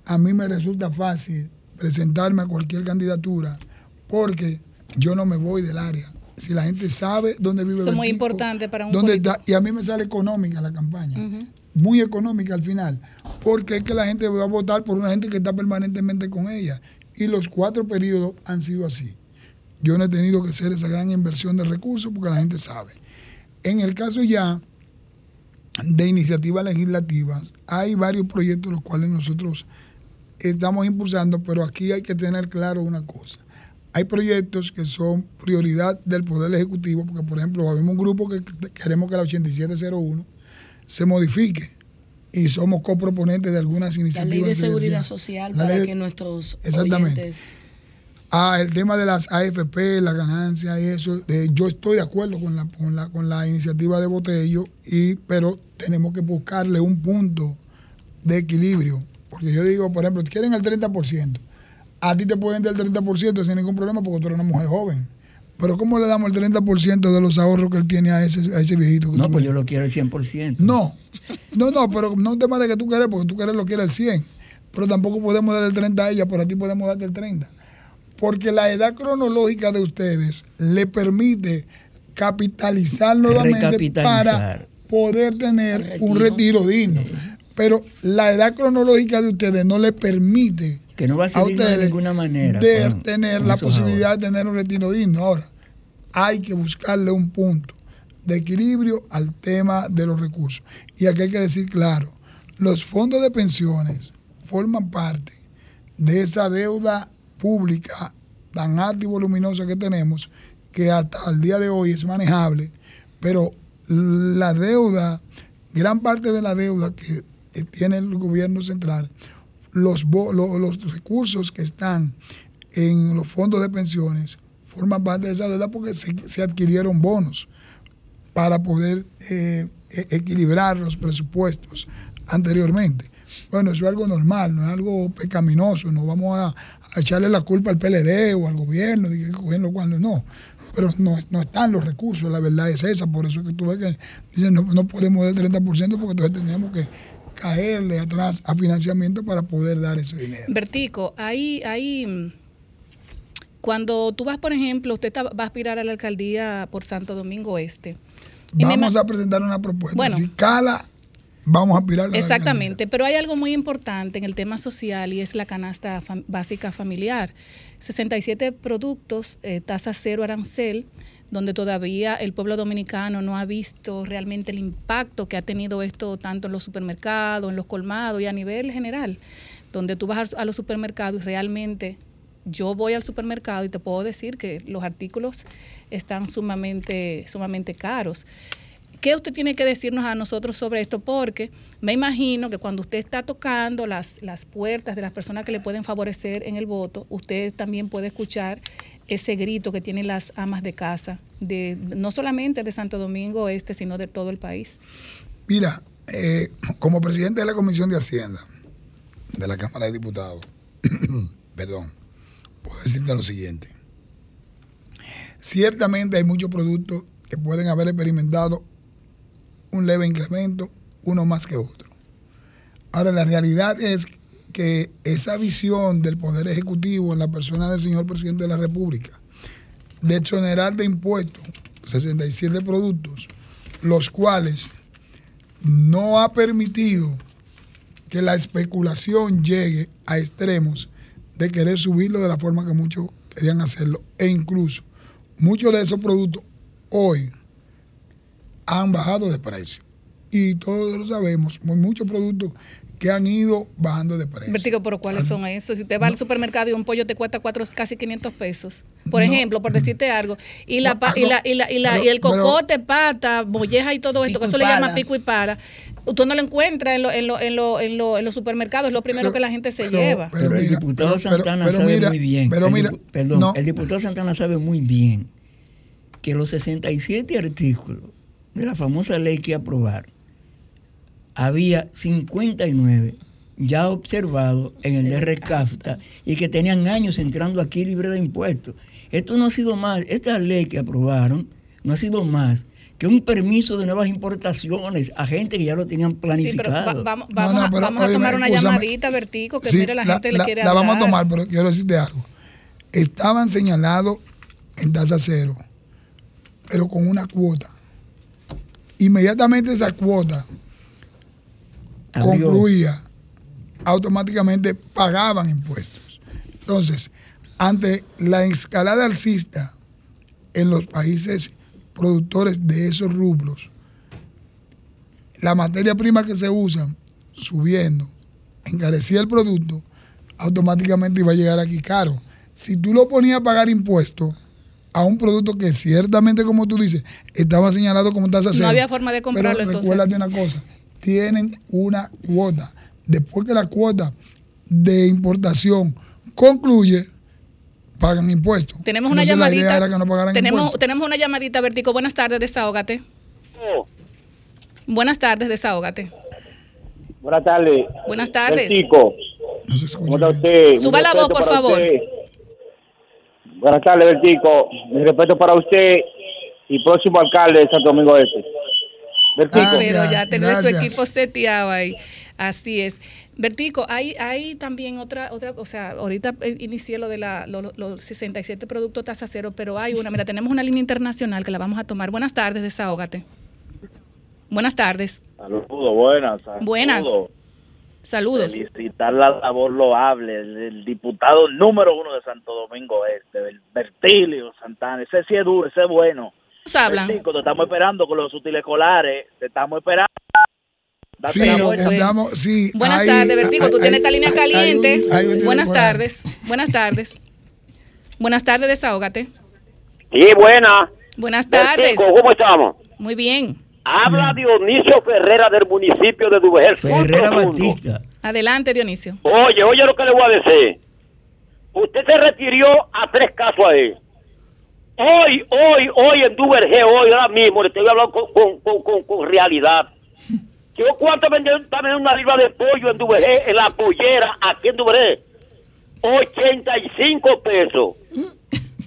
a mí me resulta fácil presentarme a cualquier candidatura porque yo no me voy del área. Si la gente sabe dónde vive Eso es muy importante para un dónde está, y a mí me sale económica la campaña, muy económica al final, porque es que la gente va a votar por una gente que está permanentemente con ella. Y los cuatro periodos han sido así. Yo no he tenido que hacer esa gran inversión de recursos porque la gente sabe. En el caso ya de iniciativa legislativa, hay varios proyectos los cuales nosotros estamos impulsando, pero aquí hay que tener claro una cosa. Hay proyectos que son prioridad del Poder Ejecutivo, porque por ejemplo, habemos un grupo que queremos que la 8701 se modifique y somos coproponentes de algunas La iniciativas. ley de seguridad social La para ley- que nuestros Exactamente. oyentes Ah, el tema de las AFP, la ganancia y eso, eh, yo estoy de acuerdo con la, con la, con la iniciativa de Botello, y, pero tenemos que buscarle un punto de equilibrio. Porque yo digo, por ejemplo, quieren el 30%. A ti te pueden dar el 30% sin ningún problema porque tú eres una mujer joven. Pero ¿cómo le damos el 30% de los ahorros que él tiene a ese, a ese viejito? que No, tú pues ves? yo lo quiero el 100%. No, no, no, pero no es un tema de que tú quieres, porque tú quieres lo quieres el 100. Pero tampoco podemos dar el 30 a ella, por a ti podemos darte el 30. Porque la edad cronológica de ustedes le permite capitalizar nuevamente para poder tener un retiro digno. Pero la edad cronológica de ustedes no le permite Que no va a ser a digno de ustedes ninguna manera. de con- tener con la posibilidad de tener un retiro digno. Ahora, hay que buscarle un punto de equilibrio al tema de los recursos. Y aquí hay que decir claro, los fondos de pensiones forman parte de esa deuda pública tan alta y voluminosa que tenemos, que hasta el día de hoy es manejable, pero la deuda, gran parte de la deuda que tiene el gobierno central, los, bo- lo- los recursos que están en los fondos de pensiones forman parte de esa deuda porque se, se adquirieron bonos para poder eh, e- equilibrar los presupuestos anteriormente. Bueno, eso es algo normal, no es algo pecaminoso, no vamos a, a echarle la culpa al PLD o al gobierno, de que cogerlo cuando no. Pero no, no están los recursos, la verdad es esa, por eso es que tú ves que dicen no, no podemos dar el 30% porque entonces tenemos que caerle atrás a financiamiento para poder dar ese dinero. Bertico, ahí, ahí, cuando tú vas, por ejemplo, usted está- va a aspirar a la alcaldía por Santo Domingo Este. Vamos a presentar una propuesta. Bueno. si cala, vamos a aspirar a la Exactamente, pero hay algo muy importante en el tema social y es la canasta fam- básica familiar. 67 productos, eh, tasa cero arancel, donde todavía el pueblo dominicano no ha visto realmente el impacto que ha tenido esto tanto en los supermercados, en los colmados y a nivel general, donde tú vas a los supermercados y realmente yo voy al supermercado y te puedo decir que los artículos están sumamente, sumamente caros. ¿Qué usted tiene que decirnos a nosotros sobre esto? Porque me imagino que cuando usted está tocando las, las puertas de las personas que le pueden favorecer en el voto, usted también puede escuchar ese grito que tienen las amas de casa, de, no solamente de Santo Domingo Este, sino de todo el país. Mira, eh, como presidente de la Comisión de Hacienda de la Cámara de Diputados, perdón, puedo decirte lo siguiente. Ciertamente hay muchos productos que pueden haber experimentado un leve incremento, uno más que otro. Ahora, la realidad es que esa visión del Poder Ejecutivo en la persona del señor presidente de la República, de exonerar de impuestos 67 productos, los cuales no ha permitido que la especulación llegue a extremos de querer subirlo de la forma que muchos querían hacerlo. E incluso muchos de esos productos hoy han bajado de precio. y todos lo sabemos, hay muchos productos que han ido bajando de precio. Vertigo, pero ¿cuáles son esos? Si usted va al supermercado y un pollo te cuesta cuatro, casi 500 pesos. Por ejemplo, por decirte algo. Y la, pa- y la, y la, y la- y el pero- cocote, pata, molleja y todo esto, que eso le llama pico y pala. Usted no lo encuentra en, lo- en, lo- en, lo- en, lo- en los supermercados, es lo primero que la gente se lleva. Pero, el diputado Santana sabe muy bien. pero mira, perdón, no. el diputado Santana sabe muy bien que los 67 artículos de la famosa ley que aprobaron, había 59 ya observados en el RCAFTA y que tenían años entrando aquí libre de impuestos. Esto no ha sido más, esta ley que aprobaron no ha sido más que un permiso de nuevas importaciones a gente que ya lo tenían Sí, pero va- planificado. vamos, No, vamos no, a, pero, vamos a tomar una escúchame. llamadita, Vertico, que Sí, mire, la, gente le quiere la hablar. vamos a tomar, pero quiero decirte algo. Estaban señalados en tasa cero, pero con una cuota. Inmediatamente esa cuota concluía, automáticamente pagaban impuestos. Entonces, ante la escalada alcista en los países productores de esos rubros, la materia prima que se usa subiendo, encarecía el producto, automáticamente iba a llegar aquí caro. Si tú lo ponías a pagar impuestos a un producto que ciertamente, como tú dices, estaba señalado como tasa cero. No había forma de comprarlo pero entonces. recuérdate una cosa, tienen una cuota. Después que la cuota de importación concluye, pagan impuestos. Tenemos una Entonces, La idea llamadita. era que no pagaran tenemos, impuestos. tenemos una llamadita, Vertico. Buenas tardes, desahógate. Buenas tardes, desahógate. Buenas tardes. Buenas tardes. Vertico. ¿Cómo está usted? Suba la voz, por favor. usted. Buenas tardes, Vertico. Mi respeto para usted y próximo alcalde de Santo Domingo Este. Vertico. Pero ya tenemos su equipo seteado ahí. Así es. Vertico, hay, hay también otra, otra, o sea, ahorita eh, inicié lo de la, lo- lo- los 67 productos tasa cero, pero hay una, mira, tenemos una línea internacional que la vamos a tomar. Buenas tardes, desahógate. Buenas tardes. Saludos, buenas. Buenas. Saludos. Felicitar la labor loable del diputado número uno de Santo Domingo Este, Bertilio Santana. Ese sí es duro, ese es bueno. Nos hablan. Bertico, te estamos esperando con los útiles escolares. Te estamos esperando. Date Sí, estamos- sí, Buenas hay- tardes, Vertico. Tú hay- tienes esta línea caliente. hay un- hay un Buenas tardes. Buenas tardes. Buenas tardes, desahógate. Sí, buena. Buenas tardes. Vertico, ¿Cómo estamos? Muy bien. Habla Dionisio Ferrera del municipio de Duvejer. Sur Ferrera. Batista. Adelante, Dionisio. Oye, oye lo que le voy a decir. Usted se refirió a tres casos ahí. Hoy, hoy, hoy en Duvergé, hoy, ahora mismo, le estoy hablando con, con, con, con, con realidad. Yo cuánto vendieron también una libra de pollo en Duvergé, en la pollera, aquí en Duvergé. 85 pesos.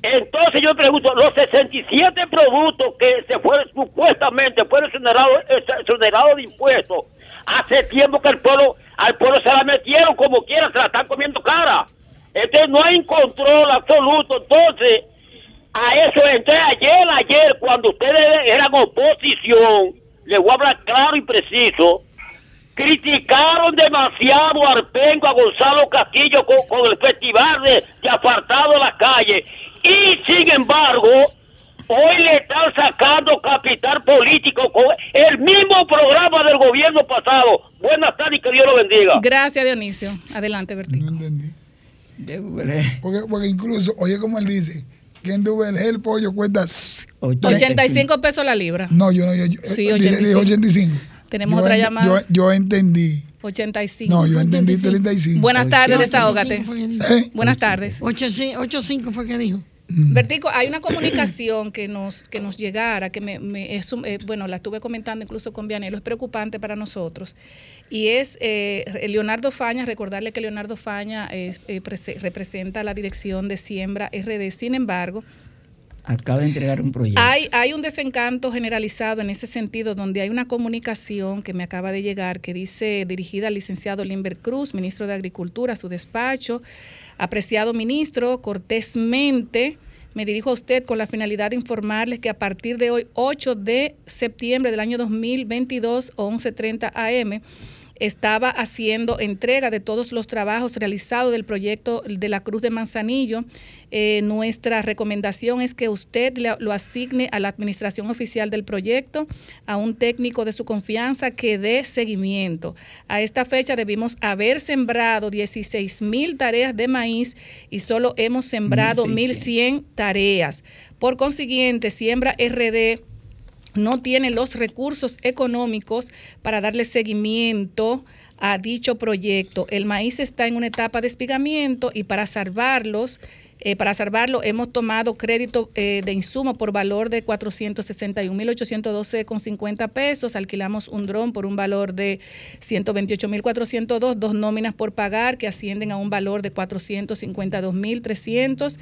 Entonces yo pregunto, los 67 productos que se fueron supuestamente fueron exonerados, exonerados de impuestos, hace tiempo que el pueblo, al pueblo se la metieron como quiera, se la están comiendo cara. Entonces no hay control absoluto. Entonces, a eso entré ayer, ayer, cuando ustedes eran oposición, les voy a hablar claro y preciso, criticaron demasiado a Arpengo, a Gonzalo Castillo con, el festival de, de apartado a la calle. Y sin embargo, hoy le están sacando capital político con el mismo programa del gobierno pasado. Buenas tardes y que Dios lo bendiga. Gracias, Dionisio. Adelante, Vertico. Porque, porque incluso, oye como él dice, que en Duvergé el pollo cuesta... 85 pesos la libra. No, yo no, yo, yo- Sí, eh, dije- dije 85. 85. Tenemos Yo otra en- llamada. Yo, yo entendí. 85. No, yo entendí 35. Buenas tardes, desahógate. ¿Eh? Buenas tardes. 85 fue que dijo. Vertico, hay una comunicación que nos que nos llegara, que me, me- es un- eh, bueno, la estuve comentando incluso con Vianelo, es preocupante para nosotros. Y es eh, Leonardo Faña, recordarle que Leonardo Faña eh, eh, prese- representa la dirección de Siembra RD. Sin embargo, Acaba de entregar un proyecto. hay, un desencanto generalizado en ese sentido, donde hay una comunicación que me acaba de llegar que dice, dirigida al licenciado Limber Cruz, ministro de Agricultura, a su despacho. Apreciado ministro, cortésmente me dirijo a usted con la finalidad de informarles que a partir de hoy, 8 de septiembre del año 2022, 11.30 am, estaba haciendo entrega de todos los trabajos realizados del proyecto de la Cruz de Manzanillo. Eh, nuestra recomendación es que usted lo asigne a la administración oficial del proyecto, a un técnico de su confianza que dé seguimiento. A esta fecha debimos haber sembrado 16 mil tareas de maíz y solo hemos sembrado 1.100 tareas. Por consiguiente, Siembra RD no tiene los recursos económicos para darle seguimiento a dicho proyecto. El maíz está en una etapa de espigamiento y para salvarlos, eh, para salvarlo hemos tomado crédito eh, de insumo por valor de 461.812,50 pesos. Alquilamos un dron por un valor de 128.402, dos nóminas por pagar que ascienden a un valor de 452.300,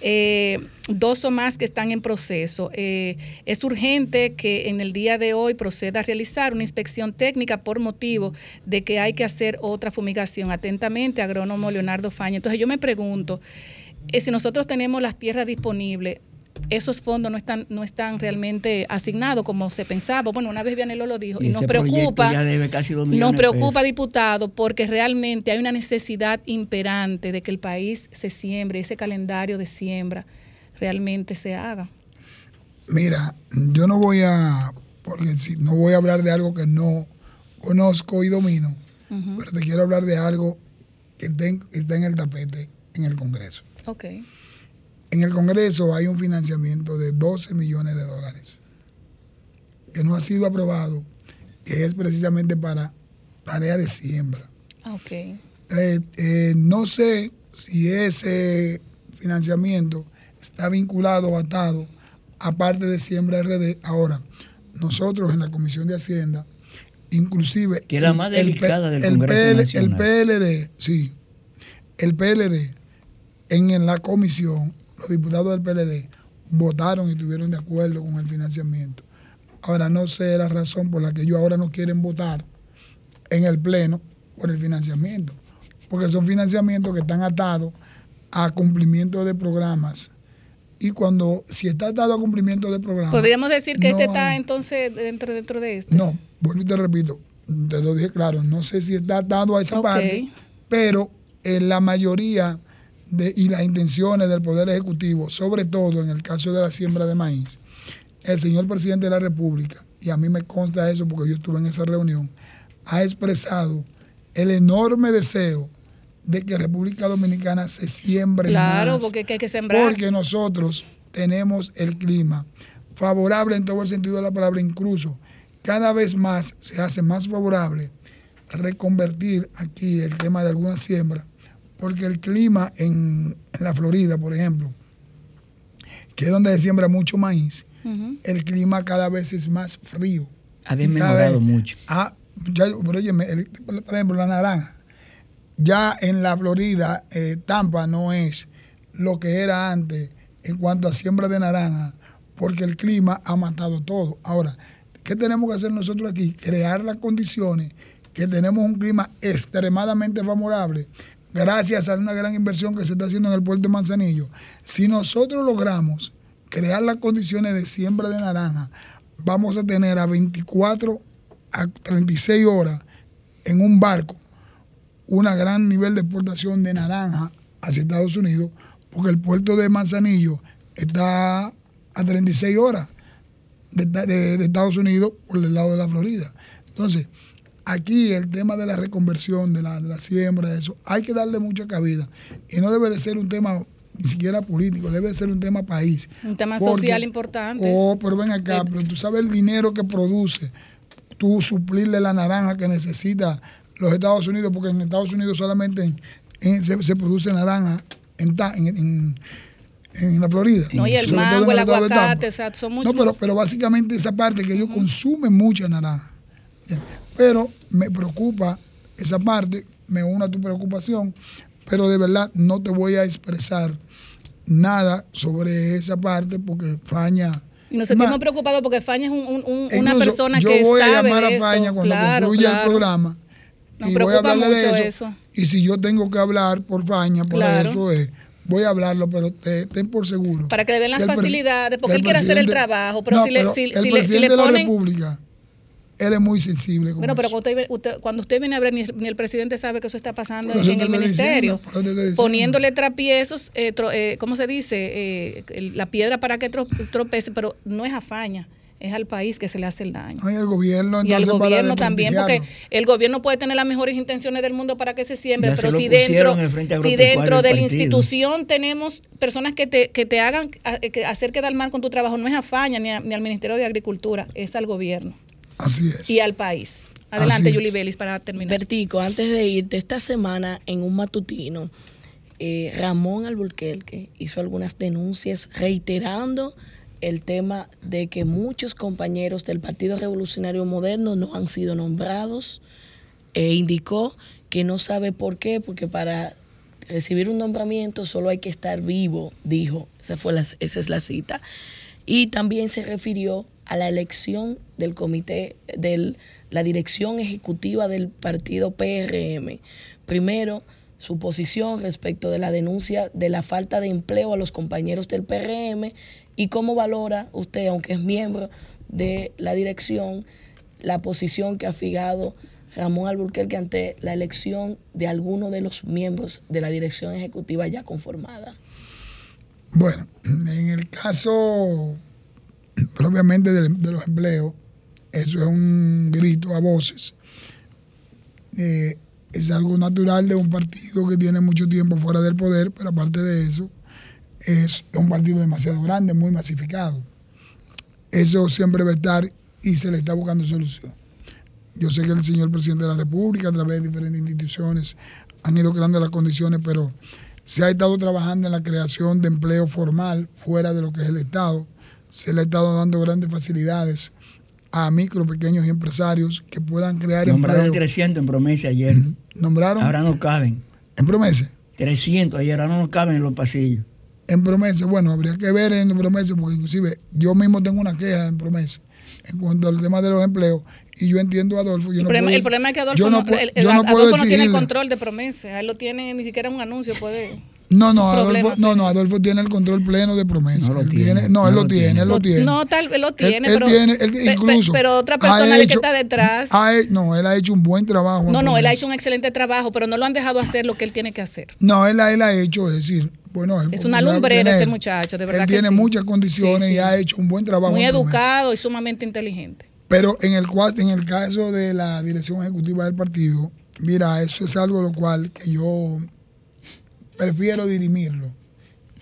eh, dos o más que están en proceso. Eh, es urgente que en el día de hoy proceda a realizar una inspección técnica por motivo de que hay que hacer otra fumigación. Atentamente, agrónomo Leonardo Faña. Entonces yo me pregunto, eh, si nosotros tenemos las tierras disponibles, esos fondos no están, no están realmente asignados como se pensaba. Bueno, una vez Vianelo lo dijo y, Y nos preocupa. ya debe casi dos Nos preocupa, diputado, porque realmente hay una necesidad imperante de que el país se siembre, ese calendario de siembra realmente se haga. Mira, yo no voy a, porque si no voy a hablar de algo que no conozco y domino, pero te quiero hablar de algo que está en, que está en el tapete en el Congreso. Ok. En el Congreso hay un financiamiento de 12 millones de dólares que no ha sido aprobado, que es precisamente para tarea de siembra. Ah, Ok. Eh, eh, no sé si ese financiamiento está vinculado o atado a parte de Siembra RD. Ahora, nosotros en la Comisión de Hacienda, inclusive... Que es la más el delicada del el Congreso PL Nacional. El PLD, sí. El PLD, en, en la comisión, los diputados del PLD votaron y estuvieron de acuerdo con el financiamiento. Ahora no sé la razón por la que ellos ahora no quieren votar en el Pleno por el financiamiento, porque son financiamientos que están atados a cumplimiento de programas. Y cuando, si está atado a cumplimiento de programas... Podríamos decir que este no está hay- entonces dentro, dentro de este. no, vuelvo y te repito, te lo dije claro, no sé si está atado a esa Ok. parte, pero en la mayoría de, y las intenciones del Poder Ejecutivo, sobre todo en el caso de la siembra de maíz, el señor presidente de la República, y a mí me consta eso porque yo estuve en esa reunión, ha expresado el enorme deseo de que República Dominicana se siembre Claro, más. porque hay que sembrar. Porque nosotros tenemos el clima favorable en todo el sentido de la palabra, incluso cada vez más se hace más favorable reconvertir aquí el tema de alguna siembra, porque el clima en, en la Florida, por ejemplo, que es donde se siembra mucho maíz, el clima cada vez es más frío. Ha vez- mucho. Ah, ya, pero óyeme, el- por ejemplo, la naranja. Ya en la Florida, eh, Tampa no es lo que era antes en cuanto a siembra de naranja, porque el clima ha matado todo. Ahora, ¿qué tenemos que hacer nosotros aquí? Crear las condiciones que tenemos un clima extremadamente favorable gracias a una gran inversión que se está haciendo en el puerto de Manzanillo. Si nosotros logramos crear las condiciones de siembra de naranja, vamos a tener a 24 a 36 horas en un barco una gran nivel de exportación de naranja hacia Estados Unidos, porque el puerto de Manzanillo está a 36 horas de, de- de Estados Unidos por el lado de la Florida. Entonces, aquí el tema de la reconversión, de la, de la siembra, de eso, hay que darle mucha cabida. Y no debe de ser un tema ni siquiera político, debe de ser un tema país. Un tema Porque- social importante. Oh, pero ven acá, pero tú sabes el dinero que produce, tú suplirle la naranja que necesita los Estados Unidos, porque en Estados Unidos solamente en- en- se, se produce naranja en, la Florida. No, y el mango, el aguacate, o sea, son muchos. No, pero, pero básicamente esa parte que ellos consumen mucha naranja. Pero me preocupa esa parte, me uno a tu preocupación, pero de verdad no te voy a expresar nada sobre esa parte porque Faña... Y nos sentimos preocupados porque Faña es un- un- un- una persona yo que voy a sabe llamar a esto. Faña cuando Claro, concluya claro. el programa Nos y voy a hablarle de mucho eso. eso. Y si yo tengo que hablar por Faña, por Claro. eso es, voy a hablarlo, pero te- ten por seguro. Para que le den las facilidades, porque que él quiere hacer el trabajo, pero No, si le, pero si, si le, si le de la ponen... República, él es muy sensible. Con Bueno, pero eso. cuando usted, usted- cuando usted viene a ver, ni, ni el presidente sabe que eso está pasando eso en el ministerio. diciendo. Poniéndole trapiezos, eh, tro- eh, ¿cómo se dice? Eh, la piedra para que tro- tropece, pero no es afaña, es al país que se le hace el daño. No, y el gobierno, Y al gobierno también, porque el gobierno puede tener las mejores intenciones del mundo para que se siembre, Ya pero si dentro, si dentro de la institución tenemos personas que te, que te hagan que hacer quedar mal con tu trabajo, no es afaña ni, a- ni al Ministerio de Agricultura, es al gobierno Así es. y al país. Adelante. Julie Bellis, para terminar. Bertico, antes de irte, esta semana en un matutino, eh, Ramón Alburquerque hizo algunas denuncias reiterando el tema de que muchos compañeros del Partido Revolucionario Moderno no han sido nombrados. E indicó que no sabe por qué, porque para recibir un nombramiento solo hay que estar vivo, dijo. Esa, fue la, esa es la cita. Y también se refirió a la elección del comité, de la dirección ejecutiva del partido PRM. Primero, su posición respecto de la denuncia de la falta de empleo a los compañeros del PRM y cómo valora usted, aunque es miembro de la dirección, la posición que ha fijado Ramón Alburquerque ante la elección de alguno de los miembros de la dirección ejecutiva ya conformada. Bueno, en el caso propiamente de, de los empleos, eso es un grito a voces. Eh, es algo natural de un partido que tiene mucho tiempo fuera del poder, pero aparte de eso, es un partido demasiado grande, muy masificado. Eso siempre va a estar y se le está buscando solución. Yo sé que el señor presidente de la República, a través de diferentes instituciones, han ido creando las condiciones, pero se ha estado trabajando en la creación de empleo formal fuera de lo que es el Estado. Se le ha estado dando grandes facilidades a micro, pequeños y empresarios que puedan crear Nombraron empleo. 300 en promesa ayer. ¿Nombraron? Ahora no caben. ¿En promesa? 300 ayer, ahora no caben en los pasillos. En promesa, bueno, habría que ver en promesa, porque inclusive yo mismo tengo una queja en promesa en cuanto al tema de los empleos, y yo entiendo a Adolfo. Yo El, no problema, puedo- el problema es que Adolfo yo no, pu- el- el yo no Adolfo puedo no tiene el control de promesa, él lo tiene, ni siquiera un anuncio puede. No, no, Adolfo, no, no, Adolfo tiene el control pleno de promesa. No lo Él tiene, no, él no lo lo tiene, tiene. él lo tiene. No, tal él lo tiene, él pero, tiene, él pe- incluso pero otra ha persona que está detrás. ha no, él ha hecho un buen trabajo. No, no, él ha hecho un excelente trabajo, pero no lo han dejado hacer lo que él tiene que hacer. No, él, ha- él ha hecho, es decir, bueno, él- Es una lumbrera tiene ese muchacho, de verdad Él que tiene sí. muchas condiciones Sí, sí. y ha hecho un buen trabajo. Muy promesa. educado y sumamente inteligente. Pero en el, cua- en el caso de la dirección ejecutiva del partido, mira, eso es algo lo cual que yo prefiero dirimirlo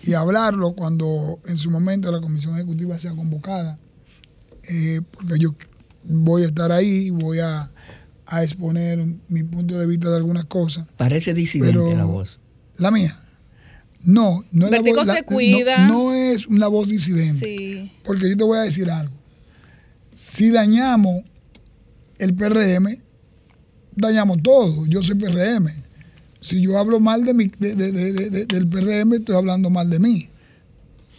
y hablarlo cuando en su momento la comisión ejecutiva sea convocada, eh, porque yo voy a estar ahí y voy a, a exponer mi punto de vista de algunas cosas. Parece disidente la voz. La mía. No, no es, la voz, la- se no- es una voz disidente. Sí. Porque yo te voy a decir algo. Si dañamos el PRM, dañamos todo. Yo soy PRM. Si yo hablo mal de mi, de- de- de- de- de- del PRM, estoy hablando mal de mí.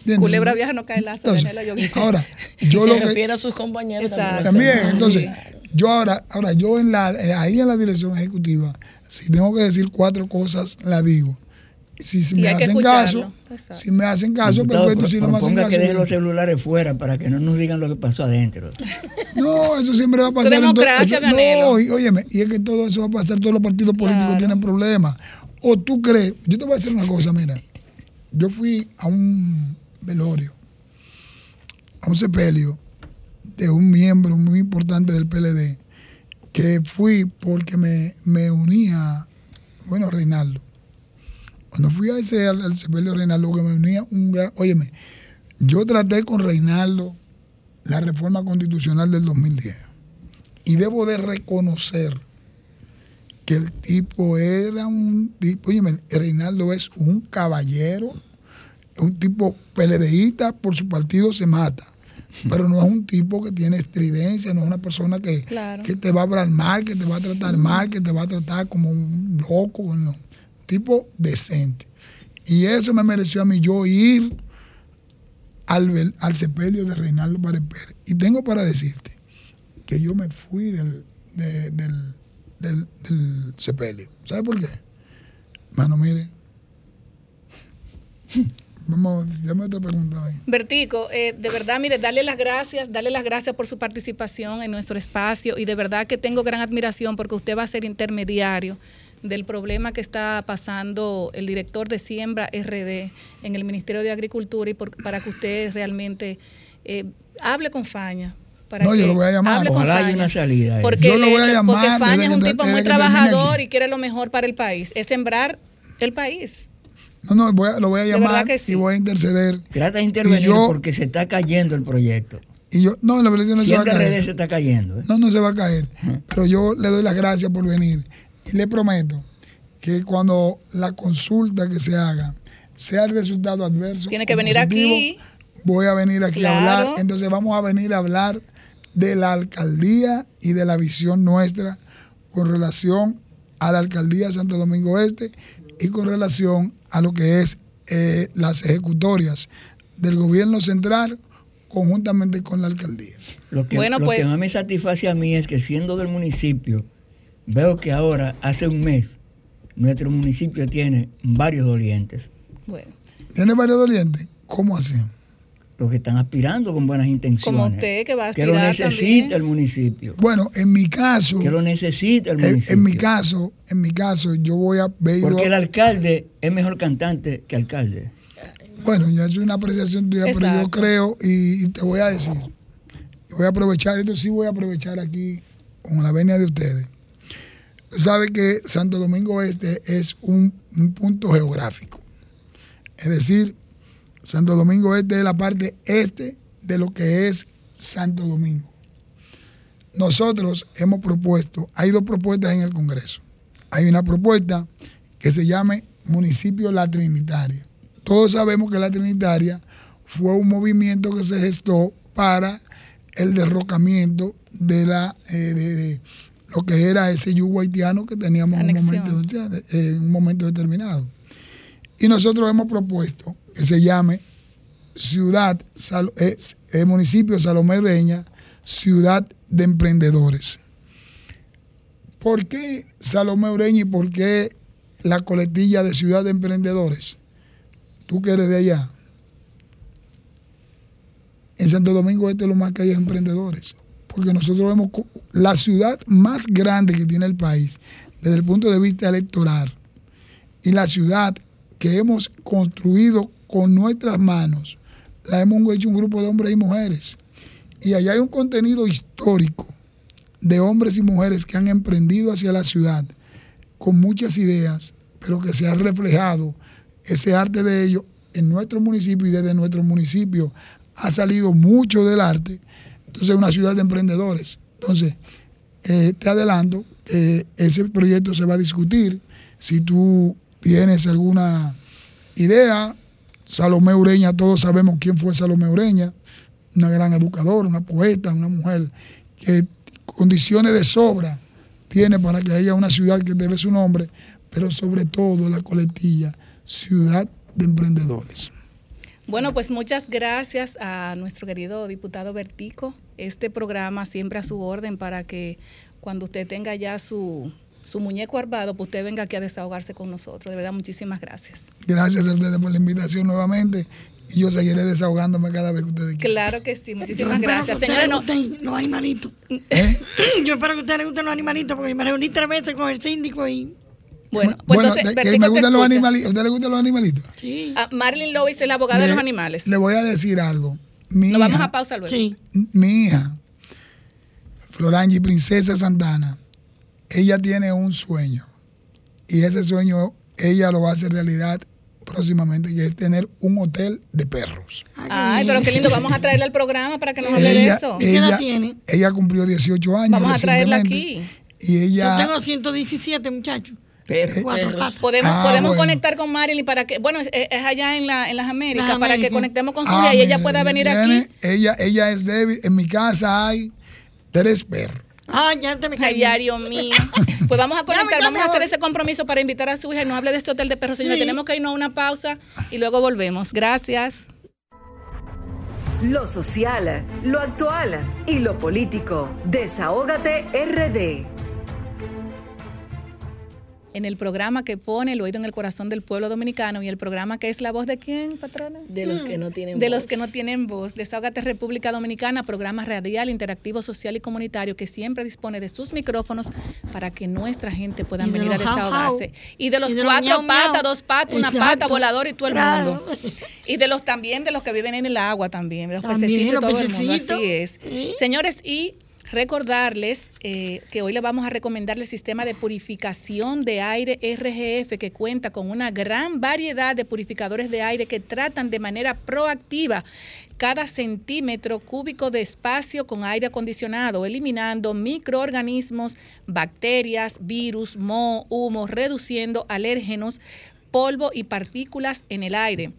¿Entiendes? Culebra vieja no cae lazo. Entonces, déjalo yo. ahora, yo se lo que, refiere a sus compañeros Exacto. también, entonces, yo ahora, ahora yo en la, eh, ahí en la dirección ejecutiva, si tengo que decir cuatro cosas, la digo. Si, me hacen caso, Exacto. si me hacen caso, Diputado, perfecto, si no me hacen caso. que deje yo- los celulares fuera para que no nos digan lo que pasó adentro. No, eso siempre va a pasar. en to- democracia, eso- no, y, óyeme, y es que todo eso va a pasar, todos los partidos políticos Claro. tienen problemas. O tú crees, yo te voy a decir una cosa, mira, yo fui a un velorio, a un sepelio de un miembro muy importante del PLD, que fui porque me, me unía, bueno, a Reinaldo. Cuando fui a ese, al, al sepelio de Reinaldo, que me unía un gran, óyeme, yo traté con Reinaldo la reforma constitucional del 2010. Y debo de reconocer que el tipo era un tipo, oye, Reinaldo es un caballero, un tipo peledeísta, por su partido se mata. Pero no es un tipo que tiene estridencia, no es una persona que, Claro. que te va a hablar mal, que te va a tratar mal, que te va a tratar como un loco, no. Tipo decente. Y eso me mereció a mí yo ir al, al sepelio de Reinaldo Párez Pérez. Y tengo para decirte que yo me fui del, de- del, del, del sepelio. ¿Sabe por qué? Mano, mire, Vamos, otra pregunta. ahí. Bertico, eh, de verdad, mire, darle las gracias, darle las gracias por su participación en nuestro espacio y de verdad que tengo gran admiración porque usted va a ser intermediario del problema que está pasando el director de Siembra RD en el Ministerio de Agricultura y por- para que usted realmente eh, hable con Faña. Para No, yo que lo voy a llamar. hable con Ojalá haya Faña. una salida. Porque, Yo lo voy a llamar porque Faña es un que- tipo muy trabajador y quiere lo mejor para el país. Es sembrar el país. No, no, voy a- lo voy a llamar que sí. y voy a interceder. Trata de intervenir Y yo- porque se está cayendo el proyecto. Y yo, no, la verdad es que no se va a caer. RD se está cayendo. ¿eh? No, no se va a caer. Pero yo le doy las gracias por venir. Y le prometo que cuando la consulta que se haga sea el resultado adverso. Tiene que venir positivo, aquí. Voy a venir aquí a hablar. Entonces vamos a venir a hablar de la alcaldía y de la visión nuestra con relación a la alcaldía de Santo Domingo Este y con relación a lo que es eh, las ejecutorias del gobierno central conjuntamente con la alcaldía. Lo que, Bueno, lo pues- que más me satisface a mí es que siendo del municipio, veo que ahora, hace un mes, nuestro municipio tiene varios dolientes. Bueno, ¿Tiene varios dolientes? ¿Cómo así? Los que están aspirando con buenas intenciones. como usted que va a Que lo aspirar necesita también. el municipio. Bueno, en mi caso, Que lo necesita el en, municipio. en mi caso, en mi caso, yo voy a ver. Porque el alcalde es mejor cantante que alcalde. Bueno, ya es una apreciación tuya, pero yo creo y, y te voy a decir, voy a aprovechar, esto sí voy a aprovechar aquí con la venia de ustedes. Tú sabes que Santo Domingo Este es un, un punto geográfico. Es decir, Santo Domingo Este es la parte este de lo que es Santo Domingo. Nosotros hemos propuesto, hay dos propuestas en el Congreso. Hay una propuesta que se llame Municipio La Trinitaria. Todos sabemos que La Trinitaria fue un movimiento que se gestó para el derrocamiento de la eh, de lo que era ese yugo haitiano que teníamos en un, momento, en un momento determinado. Y nosotros hemos propuesto que se llame Ciudad, Sal- eh, eh, Municipio Salomé Reña, Ciudad de Emprendedores. ¿Por qué Salomé Ureña y por qué la coletilla de Ciudad de Emprendedores? Tú que eres de allá. En Santo Domingo Este lo más que hay es emprendedores. Porque nosotros vemos la ciudad más grande que tiene el país desde el punto de vista electoral y la ciudad que hemos construido con nuestras manos, la hemos hecho un grupo de hombres y mujeres. Y allá hay un contenido histórico de hombres y mujeres que han emprendido hacia la ciudad con muchas ideas, pero que se ha reflejado ese arte de ellos en nuestro municipio y desde nuestro municipio ha salido mucho del arte. Entonces es una ciudad de emprendedores. Entonces, eh, te adelanto que ese proyecto se va a discutir. Si tú tienes alguna idea, Salomé Ureña, todos sabemos quién fue Salomé Ureña, una gran educadora, una poeta, una mujer que condiciones de sobra tiene para que haya una ciudad que debe su nombre, pero sobre todo la coletilla, ciudad de emprendedores. Bueno, pues muchas gracias a nuestro querido diputado Bertico. Este programa siempre a su orden para que cuando usted tenga ya su, su muñeco armado, pues usted venga aquí a desahogarse con nosotros. De verdad, muchísimas gracias. Gracias a ustedes por la invitación nuevamente y yo seguiré desahogándome cada vez que ustedes quieran. Claro que sí, Yo muchísimas espero gracias. a ustedes no, los animalitos. Yo espero que a ustedes les gusten los animalitos porque me reuní tres veces con el síndico y... bueno, pues Bueno, entonces, de- que Bertico me gustan los animalitos. ¿A usted le gustan los animalitos? Ah, Marilyn Lois es la abogada de los animales. Le voy a decir algo. Mi Nos vamos a pausa luego. mi hija, Florangi Princesa Santana, ella tiene un sueño. Y ese sueño ella lo va a hacer realidad próximamente, que es tener un hotel de perros. Ay, pero qué lindo. Vamos a traerla al programa para que nos hable de Ella, eso. ella, ella cumplió 18 años. Vamos a traerla aquí. Y ella... Yo tengo 117 muchachos. Patas. Podemos, Ah, podemos bueno. conectar con Marilyn para que, bueno, es, es allá en, la, en las Américas, Las para que conectemos con su Ah, hija y ella pueda venir tiene- aquí. Ella, ella es débil. En mi casa hay tres perros. Ah, ya te me Ay. Dios mío. Pues vamos a conectar, vamos a hacer ese compromiso para invitar a su hija y nos hable de este hotel de perros. Señora, Sí. tenemos que irnos a una pausa y luego volvemos. Gracias. Lo social, lo actual y lo político. Desahógate RD. En el programa que pone el oído en el corazón del pueblo dominicano y el programa que es la voz de quién, patrona? De los que no tienen de voz. los que no tienen voz. Desahógate República Dominicana, programa radial, interactivo, social y comunitario que siempre dispone de sus micrófonos para que nuestra gente pueda de venir a desahogarse. Y de los Y de los cuatro miau, patas, dos patas, una Exacto. pata, volador y todo el Claro. mundo. Y de los también de los que viven en el agua también, de los También, pececitos y todo el mundo. Así es. Sí. Señores, y recordarles eh, que hoy le vamos a recomendarle el sistema de purificación de aire RGF que cuenta con una gran variedad de purificadores de aire que tratan de manera proactiva cada centímetro cúbico de espacio con aire acondicionado, eliminando microorganismos, bacterias, virus, moho, humo, reduciendo alérgenos, polvo y partículas en el aire.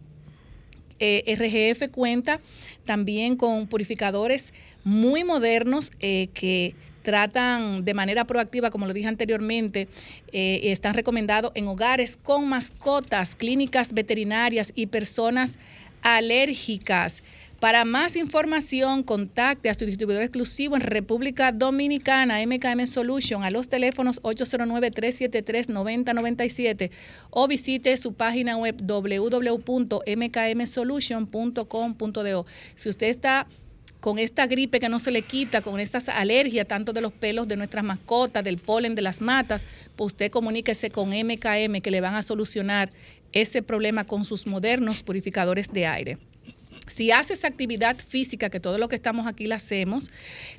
Eh, RGF cuenta también con purificadores muy modernos eh, que tratan de manera proactiva, como lo dije anteriormente, eh, están recomendados en hogares con mascotas, clínicas veterinarias y personas alérgicas. Para más información, contacte a su distribuidor exclusivo en República Dominicana, MKM Solution, a los teléfonos 809-373-9097 o visite su página web www.mkmsolution.com.do. Si usted está con esta gripe que no se le quita, con estas alergias, tanto de los pelos de nuestras mascotas, del polen de las matas, pues usted comuníquese con MKM que le van a solucionar ese problema con sus modernos purificadores de aire. Si haces actividad física, que todo lo que estamos aquí la hacemos,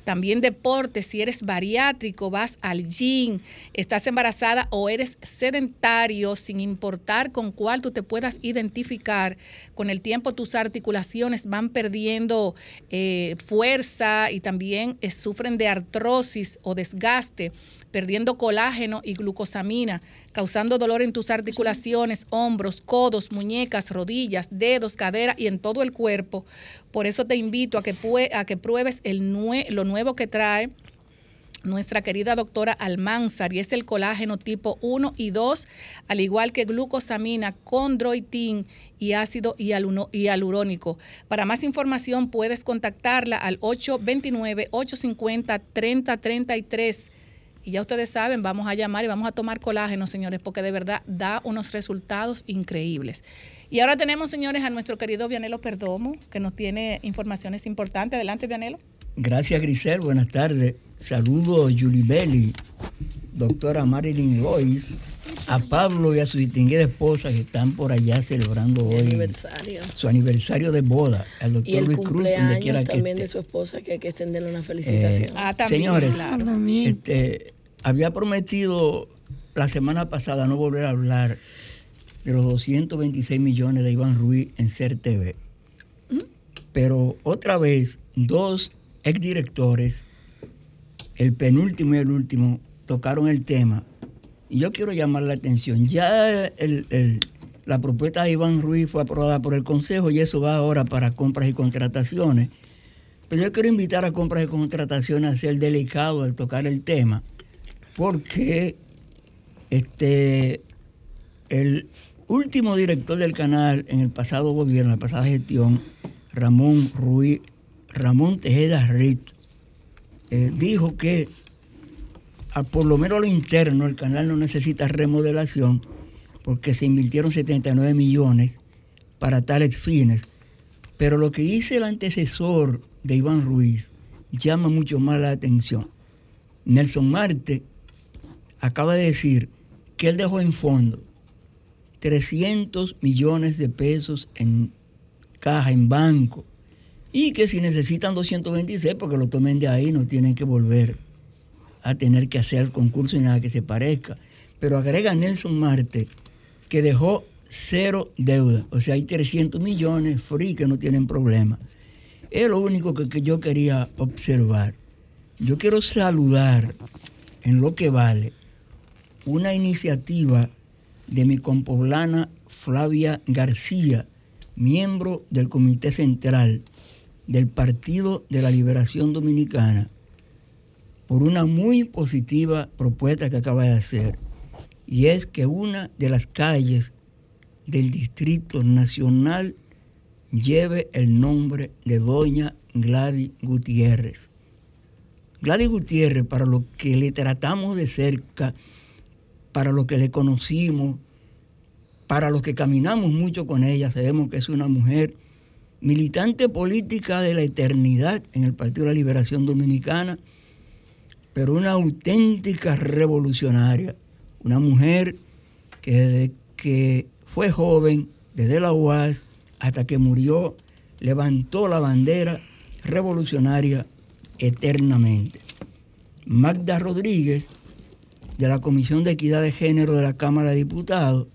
también deporte, si eres bariátrico, vas al gym, estás embarazada o eres sedentario, sin importar con cuál tú te puedas identificar, con el tiempo tus articulaciones van perdiendo eh, fuerza y también eh, sufren de artrosis o desgaste, perdiendo colágeno y glucosamina, causando dolor en tus articulaciones, hombros, codos, muñecas, rodillas, dedos, cadera y en todo el cuerpo. Por eso te invito a que, pruebes el lo nuevo que trae nuestra querida doctora Almanzar y es el colágeno tipo 1 y 2, al igual que glucosamina, condroitin y ácido hialurónico. Para más información puedes contactarla al 829-850-3033. Y ya ustedes saben, vamos a llamar y vamos a tomar colágeno, señores, porque de verdad da unos resultados increíbles. Y ahora tenemos, señores, a nuestro querido Vianelo Perdomo, que nos tiene informaciones importantes. Adelante, Vianelo. Gracias, Grisel. Buenas tardes. Saludo a Julie Belli, doctora Marilyn Royce, a Pablo y a su distinguida esposa que están por allá celebrando hoy aniversario. su aniversario de boda. Al doctor Y el Luis Cruz, donde quiera que también esté. de su esposa, que hay que extenderle una Eh, felicitación. señores, este, había prometido la semana pasada no volver a hablar de los 226 millones de Iván Ruiz en CER TV. Pero otra vez, dos exdirectores, el penúltimo y el último, tocaron el tema. Y yo quiero llamar la atención. Ya la propuesta de Iván Ruiz fue aprobada por el Consejo y eso va ahora para compras y contrataciones. Pero yo quiero invitar a compras y contrataciones a ser delicado al tocar el tema, porque este, el último director del canal en el pasado gobierno, en la pasada gestión, Ramón Ruiz, Ramón Tejeda Rit, eh, dijo que por lo menos lo interno el canal no necesita remodelación porque se invirtieron 79 millones para tales fines. Pero lo que dice el antecesor de Iván Ruiz llama mucho más la atención. Nelson Marte acaba de decir que él dejó en fondo 300 millones de pesos en caja, en banco, y que si necesitan 226, porque lo tomen de ahí, no tienen que volver a tener que hacer el concurso y nada que se parezca. Pero agrega Nelson Marte que dejó cero deuda, o sea, hay 300 millones free que no tienen problema. Es lo único que, que yo quería observar. Yo quiero saludar en lo que vale una iniciativa de mi compoblana Flavia García, miembro del Comité Central del Partido de la Liberación Dominicana, por una muy positiva propuesta que acaba de hacer, y es que una de las calles del Distrito Nacional lleve el nombre de doña Gladys Gutiérrez. Gladys Gutiérrez, para lo que le tratamos de cerca, para los que le conocimos, para los que caminamos mucho con ella, sabemos que es una mujer militante política de la eternidad en el Partido de la Liberación Dominicana, pero una auténtica revolucionaria, una mujer que desde que fue joven, desde la UAS hasta que murió, levantó la bandera revolucionaria eternamente. Magda Rodríguez, de la Comisión de Equidad de Género de la Cámara de Diputados,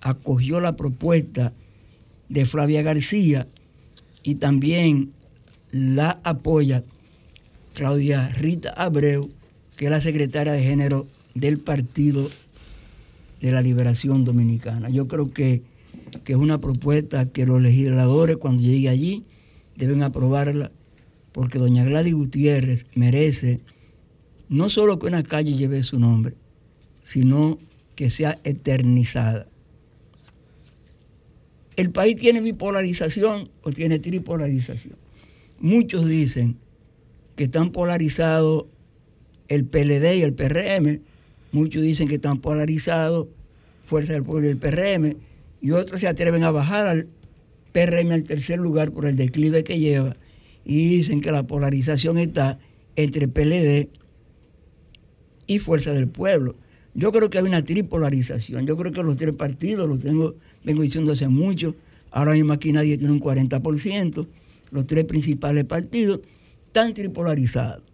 acogió la propuesta de Flavia García y también la apoya Claudia Rita Abreu, que es la secretaria de Género del Partido de la Liberación Dominicana. Yo creo que, que es una propuesta que los legisladores cuando llegue allí deben aprobarla porque doña Gladys Gutiérrez merece no solo que una calle lleve su nombre, sino que sea eternizada. ¿El país tiene bipolarización o tiene tripolarización? Muchos dicen que están polarizados el PLD y el PRM, muchos dicen que están polarizados Fuerza del Pueblo y el PRM, y otros se atreven a bajar al PRM al tercer lugar por el declive que lleva, y dicen que la polarización está entre PLD y Fuerza del Pueblo. Yo creo que hay una tripolarización. Yo creo que los tres partidos, los tengo, vengo diciendo hace mucho, ahora mismo aquí nadie tiene un 40%, los tres principales partidos están tripolarizados.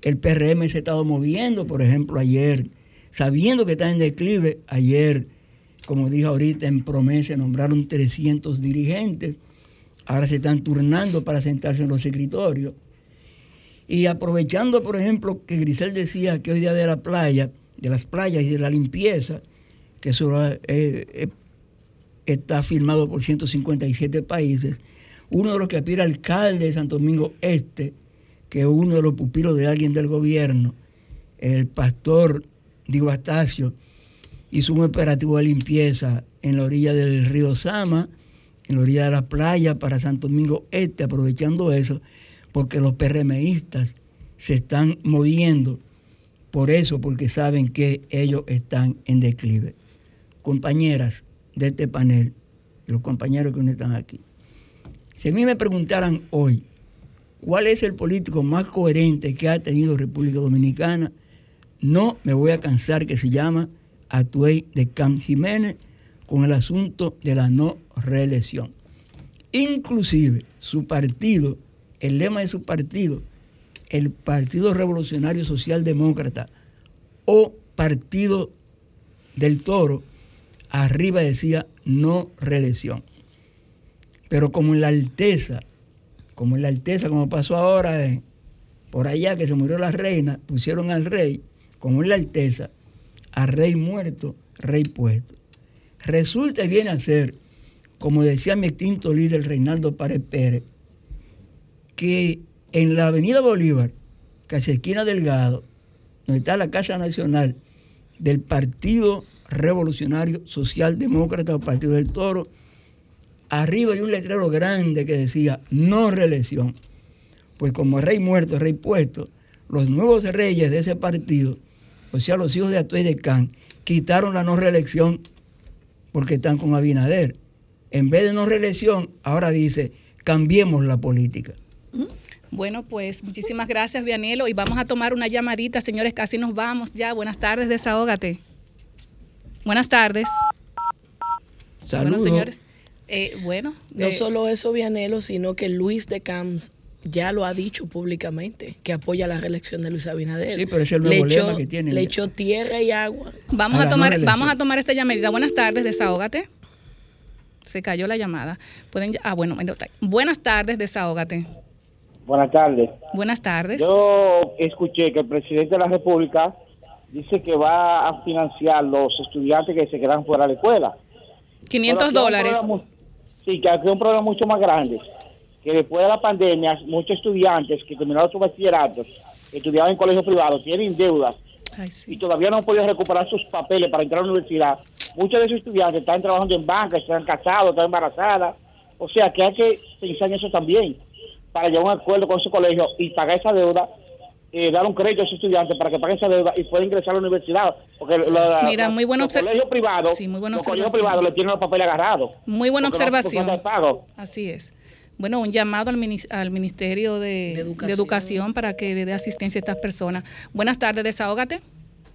El PRM se ha estado moviendo, por ejemplo, ayer, sabiendo que está en declive, ayer, como dije ahorita, en promesa nombraron 300 dirigentes, ahora se están turnando para sentarse en los escritorios. Y aprovechando, por ejemplo, que Grisel decía que hoy día de la playa, de las playas y de la limpieza, que eso eh, eh, está firmado por 157 países, uno de los que aspira alcalde de Santo Domingo Este, que uno de los pupilos de alguien del gobierno, el pastor Diego Astacio, hizo un operativo de limpieza en la orilla del río Sama, en la orilla de la playa para Santo Domingo Este, aprovechando eso, porque los PRMistas se están moviendo por eso, porque saben que ellos están en declive. Compañeras de este panel, y los compañeros que no están aquí, si a mí me preguntaran hoy, ¿cuál es el político más coherente que ha tenido República Dominicana? No me voy a cansar que se llama Atuey de Cam Jiménez con el asunto de la no reelección. Inclusive su partido, el lema de su partido, el Partido Revolucionario Social Demócrata o Partido del Toro, arriba decía no reelección. Pero como en la Alteza, como en la Alteza, como pasó ahora eh, por allá que se murió la reina, pusieron al rey, como en la Alteza, a rey muerto, rey puesto. Resulta y viene a ser, como decía mi extinto líder Reinaldo Párez Pérez, que en la Avenida Bolívar, casi esquina Delgado, donde está la Casa Nacional del Partido Revolucionario Social Demócrata o Partido del Toro, arriba hay un letrero grande que decía no reelección. Pues como rey muerto, rey puesto, los nuevos reyes de ese partido, o sea, los hijos de Atuey de Can, quitaron la no reelección porque están con Abinader. En vez de no reelección, ahora dice, cambiemos la política. Bueno, pues muchísimas gracias, Vianelo. Y vamos a tomar una llamadita, señores, casi nos vamos ya. Buenas tardes, desahógate. Buenas tardes. Saludos. Bueno, señores. Eh, bueno, No eh, solo eso, Vianelo, sino que Luis de Camps ya lo ha dicho públicamente, que apoya la reelección de Luis Abinader. Sí, pero es el le nuevo echó, lema que tiene. Le echó tierra y agua. Vamos A a, la no tomar, vamos a tomar esta llamadita. Buenas tardes, desahógate. Se cayó la llamada. Pueden, ah, bueno, buenas tardes, desahógate. Buenas tardes. Buenas tardes. Yo escuché que el presidente de la República dice que va a financiar los estudiantes que se quedan fuera de la escuela. 500 Pero aquí hay un dólares. Sí, que hay un problema mucho más grande. Que después de la pandemia, muchos estudiantes que terminaron su bachillerato, que estudiaban en colegios privados, tienen deudas y todavía no han podido recuperar sus papeles para entrar a la universidad. Muchos de esos estudiantes están trabajando en bancas, están casados, están embarazadas. O sea que hay que pensar en eso también, para llegar a un acuerdo con su colegio y pagar esa deuda eh, dar un crédito a esos estudiantes para que paguen esa deuda y puedan ingresar a la universidad. Porque la- Mira, muy buena los colegios privados, Sí, muy buena los colegios privados le tienen los papeles agarrados. Muy buena observación. no hay pago. Así es. Bueno, un llamado al, al Ministerio de, de educación. para que le dé asistencia a estas personas. Buenas tardes, desahógate.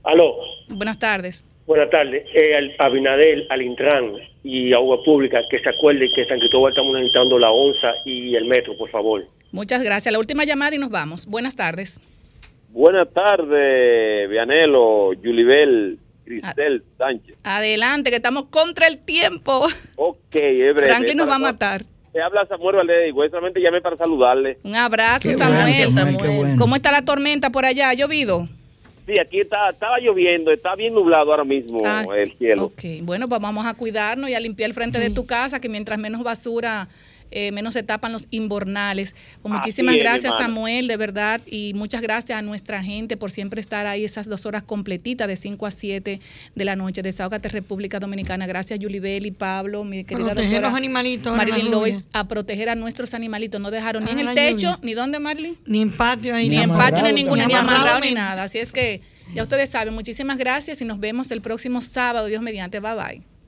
Aló, Buenas tardes. buenas tardes. Eh, al Abinadel, al Intran y Agua Pública, que se acuerde que San Cristóbal estamos necesitando la ONSA y el metro, por favor. Muchas gracias. La última llamada y nos vamos. Buenas tardes. Buenas tardes, Vianelo, Yulibel, Cristel Sánchez. Adelante, que estamos contra el tiempo. Ok, es breve. Franklin nos va a matar. Te habla Samuel Valdés, igual solamente llamé para saludarle. Un abrazo, Qué Samuel. bueno, Samuel, qué bueno. ¿Cómo está la tormenta por allá? ¿Ha llovido? Sí, aquí está, estaba lloviendo, está bien nublado ahora mismo Ah, el cielo. Ok, bueno, pues vamos a cuidarnos y a limpiar el frente de tu casa, que mientras menos basura, eh, menos se tapan los inbornales. Pues muchísimas es, gracias. Samuel, de verdad, y muchas gracias a nuestra gente por siempre estar ahí esas dos horas completitas de 5 a 7 de la noche. Desahógate República Dominicana. Gracias, Yulibel y Pablo, mi querida Proteger doctora los animalitos en Marilyn. Lois, a proteger a nuestros animalitos. No dejaron ni en el techo, lluvia. ni dónde, Marlene. Ni en patio ahí. Ni en patio, ni ninguna, ni amarrado, amarrado, ni ni- nada. Así es que ya ustedes saben, muchísimas gracias y nos vemos el próximo sábado, Dios mediante. Bye bye.